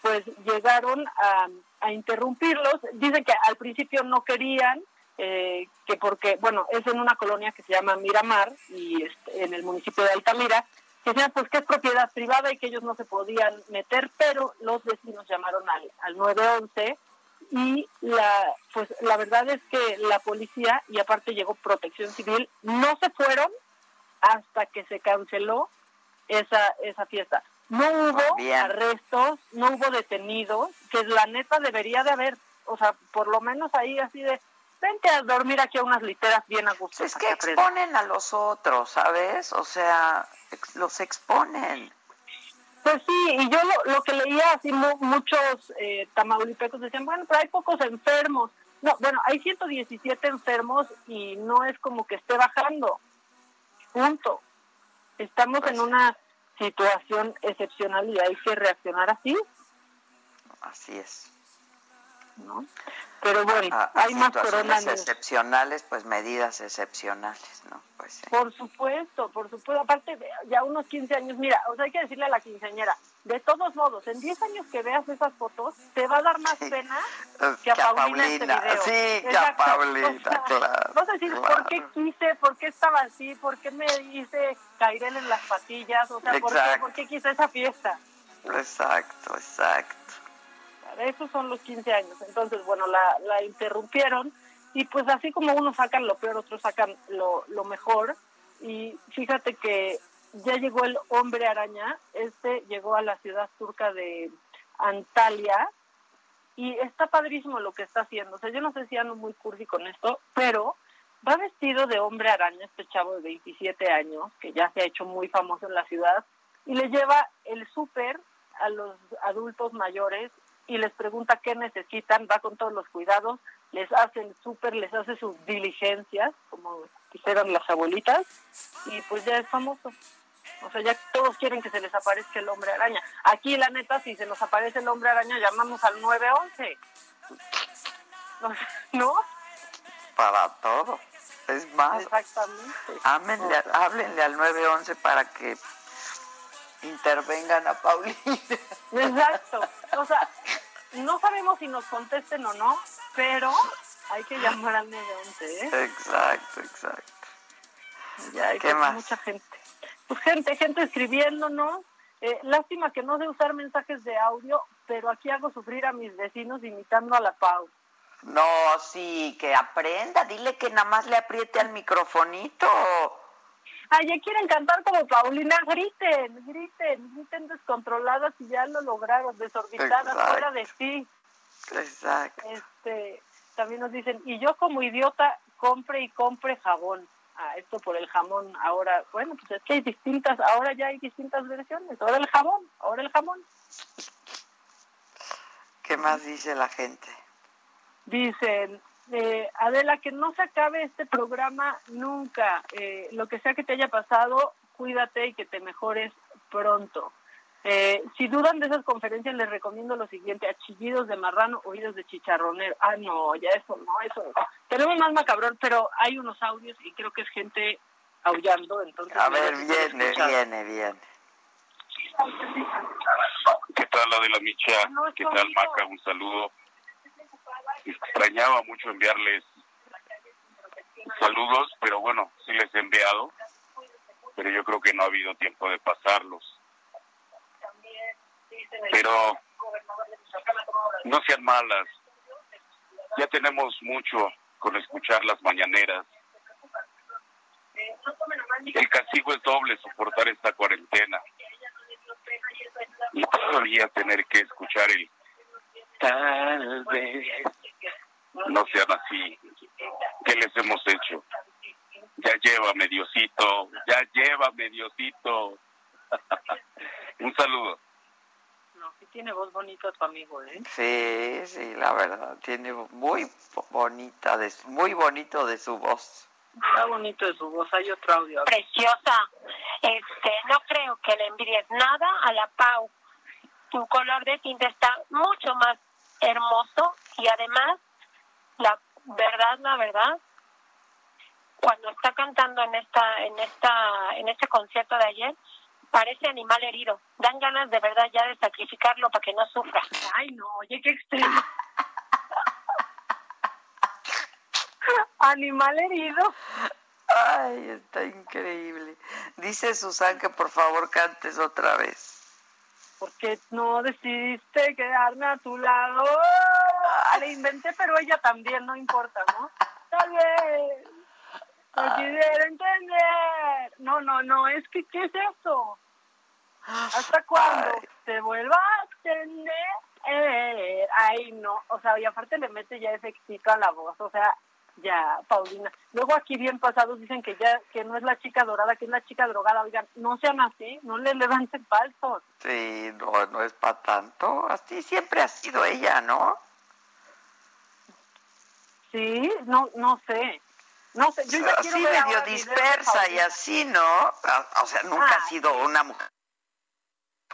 pues llegaron a, a interrumpirlos. Dicen que al principio no querían, eh, que porque, bueno, es en una colonia que se llama Miramar y este, en el municipio de Altamira, que decían pues que es propiedad privada y que ellos no se podían meter, pero los vecinos llamaron al, al 911 y la pues la verdad es que la policía y aparte llegó protección civil no se fueron hasta que se canceló esa esa fiesta. No hubo arrestos no hubo detenidos que la neta debería de haber o sea por lo menos ahí así de vente a dormir aquí a unas literas bien a gusto. Es que exponen a los otros, ¿sabes? O sea, los exponen. Pues sí, y yo lo, que leía, así muchos eh, tamaulipecos decían, bueno, pero hay pocos enfermos. No, bueno, hay 117 enfermos y no es como que esté bajando. Punto. Estamos en una situación excepcional y hay que reaccionar así. Así es. ¿No? Pero bueno, ah, hay más coronavirus. excepcionales, pues medidas excepcionales, ¿no? Pues Por supuesto, por supuesto. Aparte, ya unos 15 años, mira, o sea, hay que decirle a la quinceañera, de todos modos, en 10 años que veas esas fotos, te va a dar más pena que a, Paulina, este video. Sí, que a Paulina, claro. Vas a decir, ¿por qué quise? ¿Por qué estaba así? ¿Por qué me hice caer en las patillas? O sea, ¿por qué, ¿por qué quise esa fiesta? Exacto, exacto esos son los 15 años. Entonces, bueno, la, la interrumpieron y pues así como unos sacan lo peor, otros sacan lo, lo mejor. Y fíjate que ya llegó el hombre araña, este llegó a la ciudad turca de Antalya y está padrísimo lo que está haciendo. O sea, yo no sé si ando muy cursi con esto, pero va vestido de hombre araña este chavo de 27 años, que ya se ha hecho muy famoso en la ciudad, y le lleva el súper a los adultos mayores y les pregunta qué necesitan, va con todos los cuidados, les hace el súper, les hace sus diligencias, como dijeron las abuelitas, y pues ya es famoso. O sea, ya todos quieren que se les aparezca el hombre araña. Aquí, la neta, si se nos aparece el hombre araña, llamamos al 911. ¿No? Para todo. Es más, Exactamente. háblenle al 911 para que intervengan a Paulina. Exacto. O sea, no sabemos si nos contesten o no, pero hay que llamar al 911, ¿eh? Exacto, exacto. Ya hay pues, mucha gente. Pues gente, gente escribiéndonos. Eh, lástima que no sé usar mensajes de audio, pero aquí hago sufrir a mis vecinos imitando a la Pau. No, sí, que aprenda. Dile que nada más le apriete al microfonito. Ay, ya quieren cantar como Paulina, griten, griten, griten descontroladas y ya lo lograron, desorbitadas, fuera de sí. Exacto. Este, también nos dicen, y yo como idiota compre y compre jabón. Ah, esto por el jamón. Ahora, bueno, pues es que hay distintas, ahora ya hay distintas versiones. Ahora el jabón, ahora el jamón. ¿Qué más dice la gente? Dicen, eh, Adela, que no se acabe este programa nunca. Eh, lo que sea que te haya pasado, cuídate y que te mejores pronto. Eh, si dudan de esas conferencias, les recomiendo lo siguiente, achillidos de marrano, oídos de chicharronero. Ah, no, ya eso no, eso no. Tenemos más macabrón, pero hay unos audios y creo que es gente aullando, entonces... A ver, viene, viene, viene. ¿Qué tal, Adela Micha? ¿Qué tal, Maca? Un saludo extrañaba mucho enviarles saludos, pero bueno, sí les he enviado, pero yo creo que no ha habido tiempo de pasarlos. Pero no sean malas, ya tenemos mucho con escuchar las mañaneras. El castigo es doble soportar esta cuarentena y todavía tener que escuchar el tal vez no sean así. ¿Qué les hemos hecho? Ya lleva Diosito, ya lleva Diosito. Un saludo. No, sí tiene voz bonita tu amigo, ¿eh? Sí, sí, la verdad, tiene muy bonita, de, muy bonito de su voz. Está bonito de su voz. Hay otro audio. Preciosa. Este, no creo que le envidies nada a la Pau. Tu color de tinta está mucho más hermoso y además, la verdad, la verdad, cuando está cantando en esta, en esta, en este concierto de ayer, parece animal herido. Dan ganas de verdad ya de sacrificarlo para que no sufra. Ay, no, oye, qué extremo. animal herido. Ay, está increíble. Dice Susan que por favor cantes otra vez. Porque no decidiste quedarme a tu lado. Le inventé, pero ella también, no importa, ¿no? Tal vez. No quisiera entender. No, no, no, es que, ¿qué es eso? ¿Hasta cuándo te vuelva a tener? Ay, no. O sea, y aparte le mete ya ese éxito a la voz. O sea, ya, Paulina. Luego aquí bien pasados dicen que ya que no es la chica dorada, que es la chica drogada. Oigan, no sean así, no le levanten falsos. Sí, no, no es para tanto. Así siempre ha sido ella, ¿no? Sí, no, no sé. No sé, yo ya así quiero ver medio dispersa y así, ¿no? O sea, nunca ha sido una mujer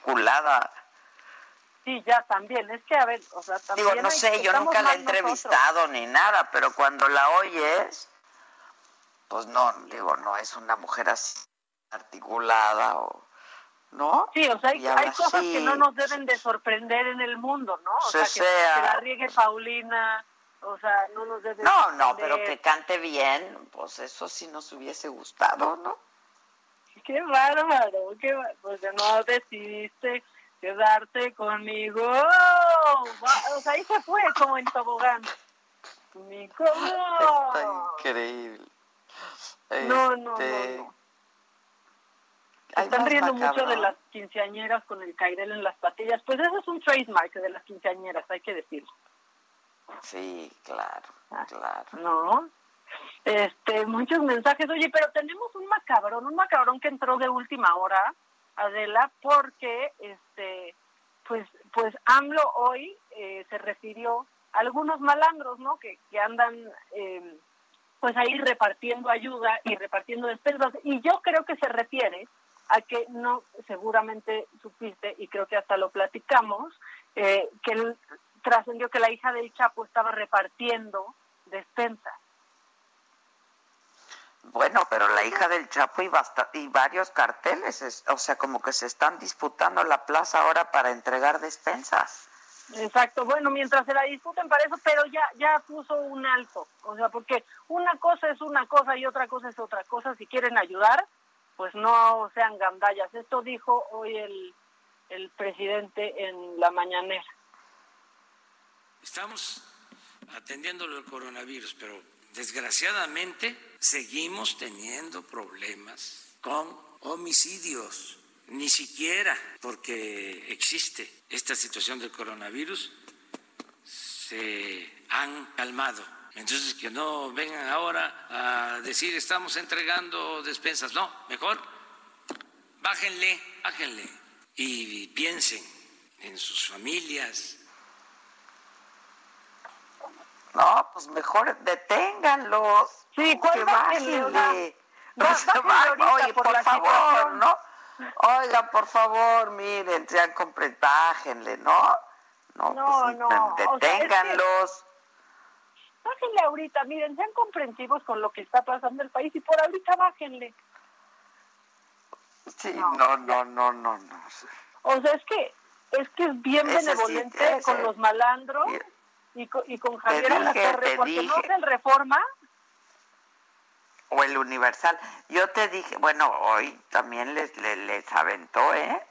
culada. Sí, ya también. Es que, a ver, o sea, también. Digo, no hay- sé, yo nunca la he nosotros. entrevistado ni nada, pero cuando la oyes, pues no, digo, no es una mujer así articulada o... ¿No? Sí, o sea, hay, hay cosas sí. que no nos deben de sorprender en el mundo, ¿no? O Se sea, que, sea. que la riegue Paulina, o sea, no nos debe No, no, pero que cante bien, pues eso sí nos hubiese gustado, ¿no? Qué bárbaro, qué bárbaro. Pues ya no decidiste quedarte conmigo. O sea, ahí se fue como en tobogán. Está increíble. No, no, Este, no, no. hay Están riendo mucho de las quinceañeras con el cairel en las patillas. Pues eso es un trademark de las quinceañeras, hay que decirlo. Sí, claro, claro. ¿No? Este, muchos mensajes. Oye, pero tenemos un macabrón, un macabrón que entró de última hora, Adela, porque, este, pues, pues AMLO hoy eh, se refirió a algunos malandros, ¿no? Que, que andan, eh, pues ahí repartiendo ayuda y repartiendo despensas. Y yo creo que se refiere a que no, seguramente supiste, y creo que hasta lo platicamos, eh, que él trascendió que la hija del Chapo estaba repartiendo despensas. Bueno, pero la hija del Chapo y, basta- y varios carteles, es- o sea, como que se están disputando la plaza ahora para entregar despensas. Exacto, bueno, mientras se la discuten para eso, pero ya ya puso un alto, o sea, porque una cosa es una cosa y otra cosa es otra cosa, si quieren ayudar, pues no sean gandallas. Esto dijo hoy el, el presidente en la mañanera. Estamos atendiendo del coronavirus, pero desgraciadamente seguimos teniendo problemas con homicidios. Ni siquiera porque existe esta situación del coronavirus se han calmado. Entonces que no vengan ahora a decir estamos entregando despensas. No, mejor bájenle, bájenle y piensen en sus familias, No, pues mejor deténganlos. Sí, ¿cuál que bájenle, bájenle. o sea, O sea, bájenle ahorita Oye, por favor, situación. ¿no? Oiga, por favor, miren, sean compre- bájenle, ¿no? No, No, pues, no, o sea, es que- deténganlos. Bájenle ahorita, miren, sean comprensivos con lo que está pasando en el país y por ahorita bájenle. Sí, no, no, no, no, no. O sea, es que es que es bien sí, benevolente con los malandros y con, y con Javier Alatorre, porque no dije. es el Reforma. O el Universal. Yo te dije, bueno, hoy también les, les, les aventó, ¿eh?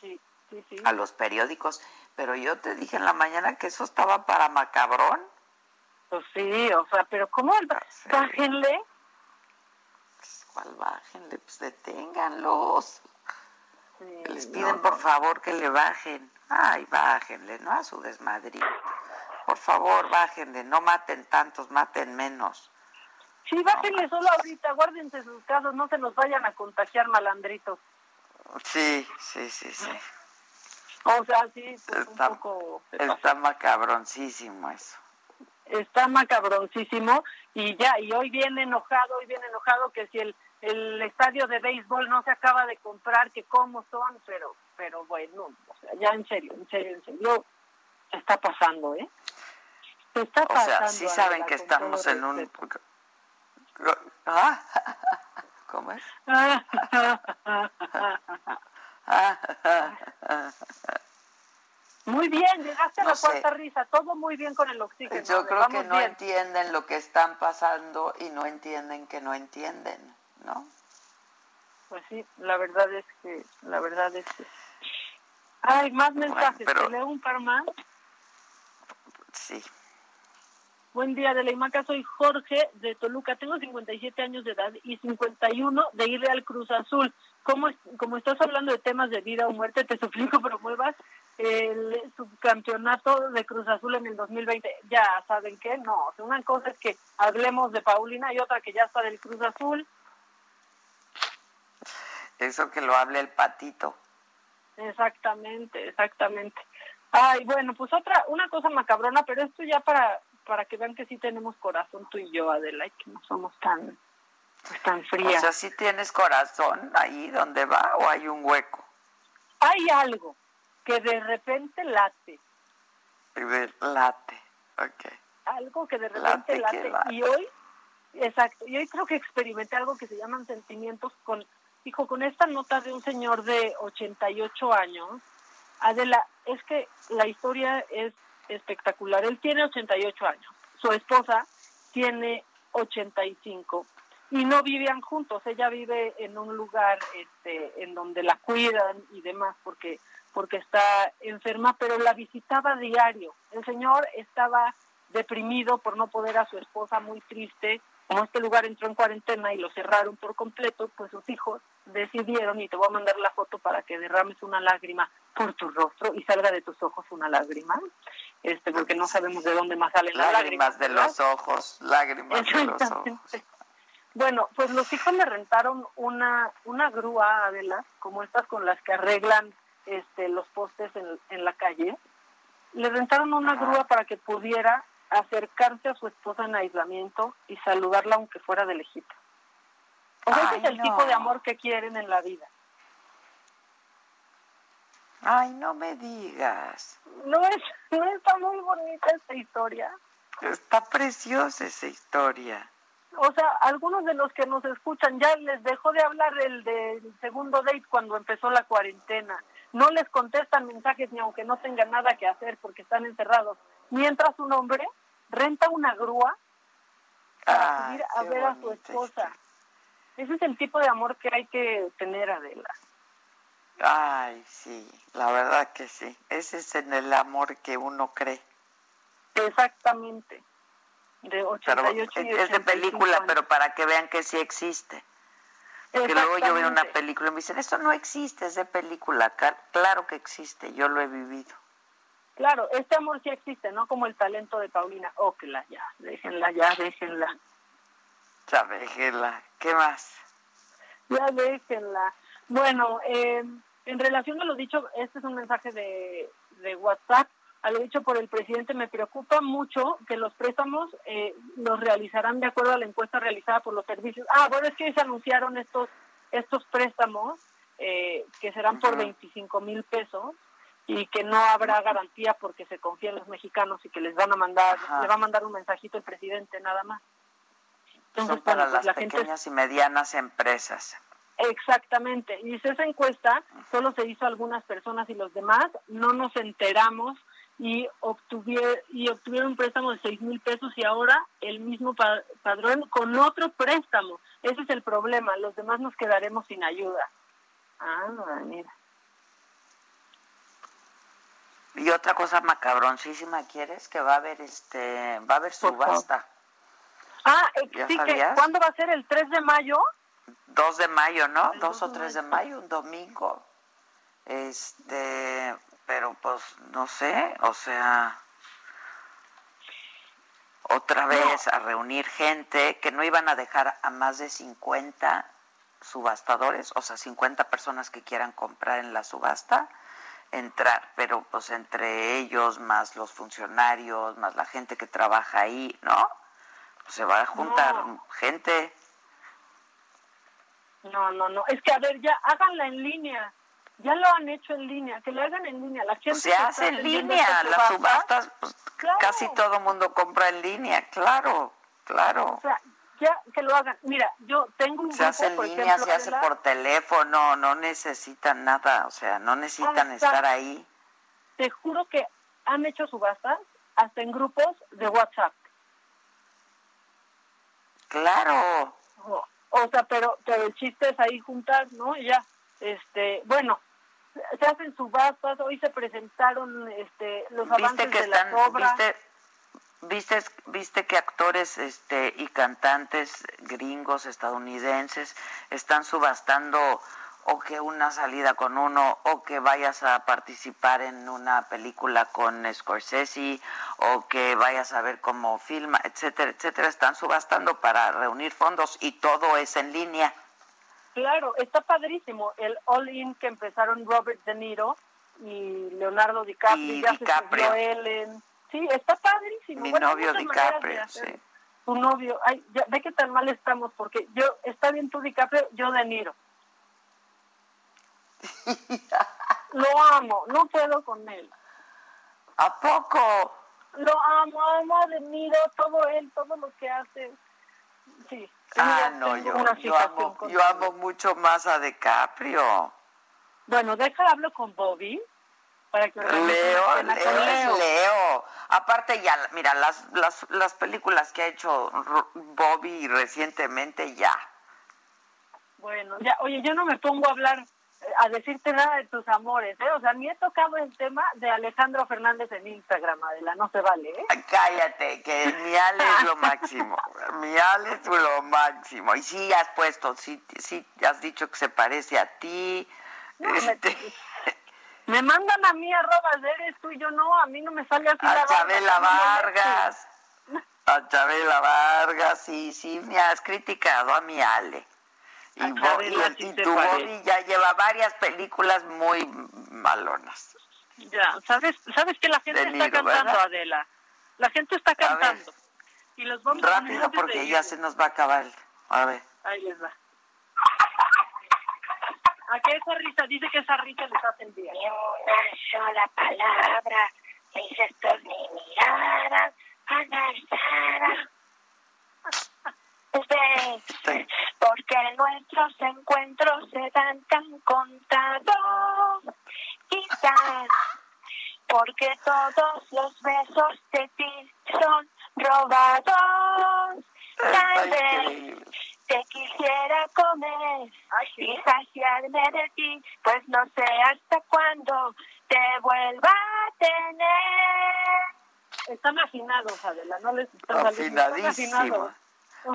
Sí, sí, sí. A los periódicos. Pero yo te dije en la mañana que eso estaba para macabrón. Pues sí, o sea, pero ¿cómo? Bájenle. ¿Cuál bájenle? Pues deténganlos. Les piden por favor que le bajen. Ay, bájenle, ¿no? A su desmadrito. Por favor, bájenle. No maten tantos, maten menos. Sí, bájenle solo ahorita, guárdense sus casos, no se nos vayan a contagiar malandritos. Sí, sí, sí, sí. O sea, sí, pues Está, un poco... está macabroncísimo eso. Está macabroncísimo. y ya, y hoy viene enojado, hoy viene enojado que si el, el estadio de béisbol no se acaba de comprar, que cómo son, pero, pero bueno, o sea, ya en serio, en serio, en serio, está pasando, ¿eh? Está pasando. O sea, sí saben que estamos en un... ¿Ah? ¿Cómo es? Muy bien, llegaste a la cuarta risa, todo muy bien con el oxígeno. Yo creo que no entienden lo que están pasando y no entienden que no entienden, ¿no? Pues sí, la verdad es que, la verdad es que... Hay más mensajes, pero... ¿te leo un par más? Sí. Buen día, de la IMACA, soy Jorge de Toluca, tengo 57 años de edad y 51 de ir al Cruz Azul. ¿Cómo, como estás hablando de temas de vida o muerte, te suplico promuevas el subcampeonato de Cruz Azul en el 2020. Ya, ¿saben qué? No, una cosa es que hablemos de Paulina y otra que ya está del Cruz Azul. Eso que lo hable el patito. Exactamente, exactamente. Ay, bueno, pues otra, una cosa macabrona, pero esto ya para para que vean que sí tenemos corazón tú y yo, Adela, y que no somos tan, pues, tan frías. O sea, sí tienes corazón ahí donde va o hay un hueco. Hay algo que de repente late. Late, ok. Algo que de repente late, Y hoy, exacto, y hoy creo que experimenté algo que se llaman sentimientos con, hijo, con esta nota de un señor de 88 años. Adela, es que la historia es espectacular. Él tiene 88 años, su esposa tiene 85 y no vivían juntos. Ella vive en un lugar este, en donde la cuidan y demás porque porque está enferma, pero la visitaba diario. El señor estaba deprimido por no poder a su esposa, muy triste. Como este lugar entró en cuarentena y lo cerraron por completo, pues sus hijos decidieron, y te voy a mandar la foto para que derrames una lágrima por tu rostro y salga de tus ojos una lágrima, este porque no sabemos de dónde más salen las lágrimas. de los ojos, lágrimas de los ojos. Bueno, pues los hijos le rentaron una, una grúa, Adela, como estas con las que arreglan este, los postes en, en la calle. Le rentaron una grúa para que pudiera acercarse a su esposa en aislamiento y saludarla aunque fuera de lejito. O sea, ese es el tipo de amor que quieren en la vida. Ay, no me digas. No es, no está muy bonita esta historia. Está preciosa esa historia. O sea, algunos de los que nos escuchan ya les dejó de hablar el del segundo date cuando empezó la cuarentena. No les contestan mensajes ni aunque no tengan nada que hacer porque están encerrados. Mientras un hombre renta una grúa para subir a ver a su esposa. Ese es el tipo de amor que hay que tener, Adela. Ay, sí, la verdad que sí. Ese es en el amor que uno cree. Exactamente. De 88 Es de película, pero para que vean que sí existe. Que luego yo veo una película y me dicen, esto no existe, es de película. Claro que existe, yo lo he vivido. Claro, este amor sí existe, no como el talento de Paulina. Oh, que la ya, déjenla ya, déjenla. Ya, déjenla. ¿Qué más? Ya, déjenla. Bueno, eh, en relación a lo dicho, este es un mensaje de, de WhatsApp. A lo dicho por el presidente, me preocupa mucho que los préstamos eh, los realizarán de acuerdo a la encuesta realizada por los servicios. Ah, bueno, es que se anunciaron estos estos préstamos eh, que serán por 25 mil pesos y que no habrá garantía porque se confían los mexicanos y que les van a mandar, le va a mandar un mensajito el presidente nada más. Entonces, Son para pues las pequeñas y medianas empresas. Exactamente. Y esa encuesta solo se hizo a algunas personas y los demás no nos enteramos y, obtuvieron, y obtuvieron un préstamo de seis mil pesos y ahora el mismo padrón con otro préstamo. Ese es el problema. Los demás nos quedaremos sin ayuda. Ah, mira. Y otra cosa macabroncísima, ¿quieres? Que va a haber este, va a haber subasta. Ah, sí, ¿cuándo va a ser? ¿El 3 de mayo? 2 de mayo, ¿no? 2 o 3 de mayo, un domingo. Este, pero pues no sé, o sea, otra vez a reunir gente que no iban a dejar a más de 50 subastadores, o sea, 50 personas que quieran comprar en la subasta, entrar, pero pues entre ellos, más los funcionarios, más la gente que trabaja ahí, ¿no? Se va a juntar gente. No, no, no. Es que, a ver, ya háganla en línea. Ya lo han hecho en línea. Que lo hagan en línea. La gente se hace en línea. Las subastas, pues, casi todo mundo compra en línea. Claro, claro. O sea, ya que lo hagan. Mira, yo tengo un Se hace en línea, se hace por teléfono. No necesitan nada. O sea, no necesitan estar ahí. Te juro que han hecho subastas hasta en grupos de WhatsApp. Claro. O, sea, pero, pero el chiste es ahí juntar, ¿no? ya, este, bueno, se hacen subastas, hoy se presentaron este, los avances de la obra. ¿viste, viste, viste que actores este, y cantantes gringos, estadounidenses, están subastando o que una salida con uno, o que vayas a participar en una película con Scorsese, o que vayas a ver cómo filma, etcétera, etcétera, están subastando para reunir fondos y todo es en línea. Claro, está padrísimo. El all-in que empezaron Robert De Niro y Leonardo DiCaprio, y ya DiCaprio. se Ellen. Sí, está padrísimo. Mi novio DiCaprio, sí. Tu novio, ay, ya, ve qué tan mal estamos, porque yo, está bien tú DiCaprio, yo De Niro. Lo amo, no puedo con él. ¿A poco? Lo amo, amo, admiro todo él, todo lo que hace. Sí. Ah, no, yo, amo, yo amo mucho más a DiCaprio. Bueno, deja hablo con Bobby para que Leo, Leo, Leo. Aparte ya, mira, las, las, las películas que ha hecho Bobby recientemente ya. Bueno, ya, oye, yo no me pongo a hablar a decirte nada de tus amores, ¿eh? O sea, ni he tocado el tema de Alejandro Fernández en Instagram, Adela, no se vale, ¿eh? Cállate, que mi Ale es lo máximo, mi Ale es lo máximo. Y sí has puesto, sí, sí has dicho que se parece a ti. este... me, mandan a mí arroba, eres tú y yo no, a mí no me sale así. A Chabela Vargas, a Chabela Vargas, sí, sí, me has criticado a mi Ale. Y, y, tu Bobby ya lleva varias películas muy malonas. Ya, ¿sabes, sabes que la gente está cantando, Adela? La gente está cantando. Y los vamos Rápido, porque ya se nos va a acabar. A ver. Ahí les va. ¿A qué esa risa? Dice que esa risa les hace el día. Ni una sola palabra, mis gestos ni miradas, Sí. Porque nuestros encuentros se dan tan contados. Quizás porque todos los besos de ti son robados. Tal vez te quisiera comer y saciarme de ti, pues no sé hasta cuándo te vuelva a tener. Están afinados, Adela, no les están Afinadísimo.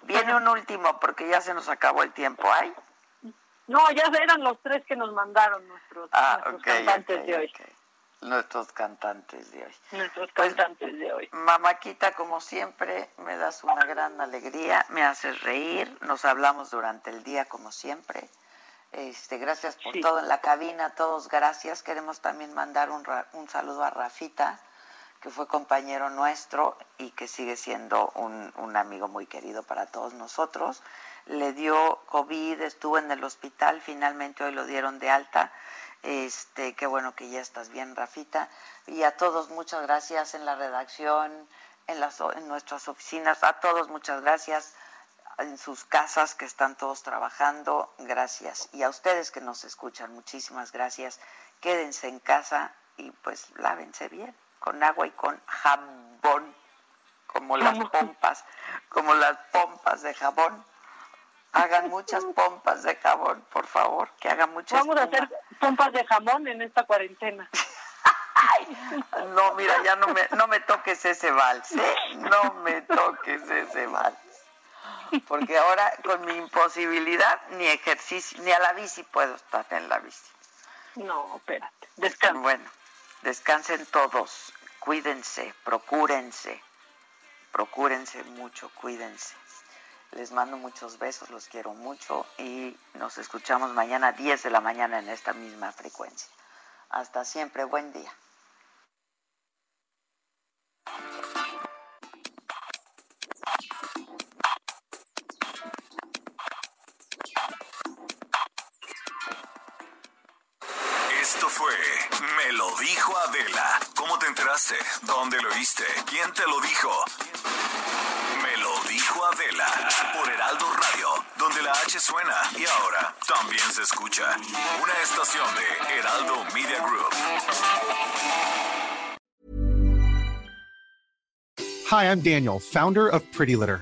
Viene un último porque ya se nos acabó el tiempo. ¿Ay? No, ya eran los tres que nos mandaron nuestros, ah, cantantes de hoy. Nuestros cantantes de hoy. Nuestros pues, cantantes de hoy. Mamaquita, como siempre, me das una gran alegría, me haces reír, nos hablamos durante el día como siempre. Este, gracias por todo en la cabina, todos gracias. Queremos también mandar un, un saludo a Rafita, que fue compañero nuestro y que sigue siendo un, un, amigo muy querido para todos nosotros. Le dio COVID, estuvo en el hospital, finalmente hoy lo dieron de alta. Este, qué bueno que ya estás bien, Rafita. Y a todos muchas gracias en la redacción, en, las, en nuestras oficinas, a todos muchas gracias en sus casas que están todos trabajando, gracias. Y a ustedes que nos escuchan, muchísimas gracias. Quédense en casa y pues lávense bien con agua y con jabón, como las pompas, como las pompas de jabón. Hagan muchas pompas de jabón, por favor, que hagan muchas. Vamos a hacer pompas de jamón en esta cuarentena. no, mira, ya no me, no me toques ese vals, ¿eh? No me toques ese vals. Porque ahora con mi imposibilidad ni ejercicio, ni a la bici puedo estar en la bici. No, espérate, descansa. Bueno, descansen todos cuídense, procúrense, procúrense mucho, cuídense. Les mando muchos besos, los quiero mucho y nos escuchamos mañana a 10 de la mañana en esta misma frecuencia. Hasta siempre, buen día. Esto fue Me lo dijo Adela ¿Dónde lo oíste? ¿Quién te lo dijo? Me lo dijo Adela por Heraldo Radio, donde la H suena y ahora también se escucha. Una estación de Heraldo Media Group. Hi, I'm Daniel, founder of Pretty Litter.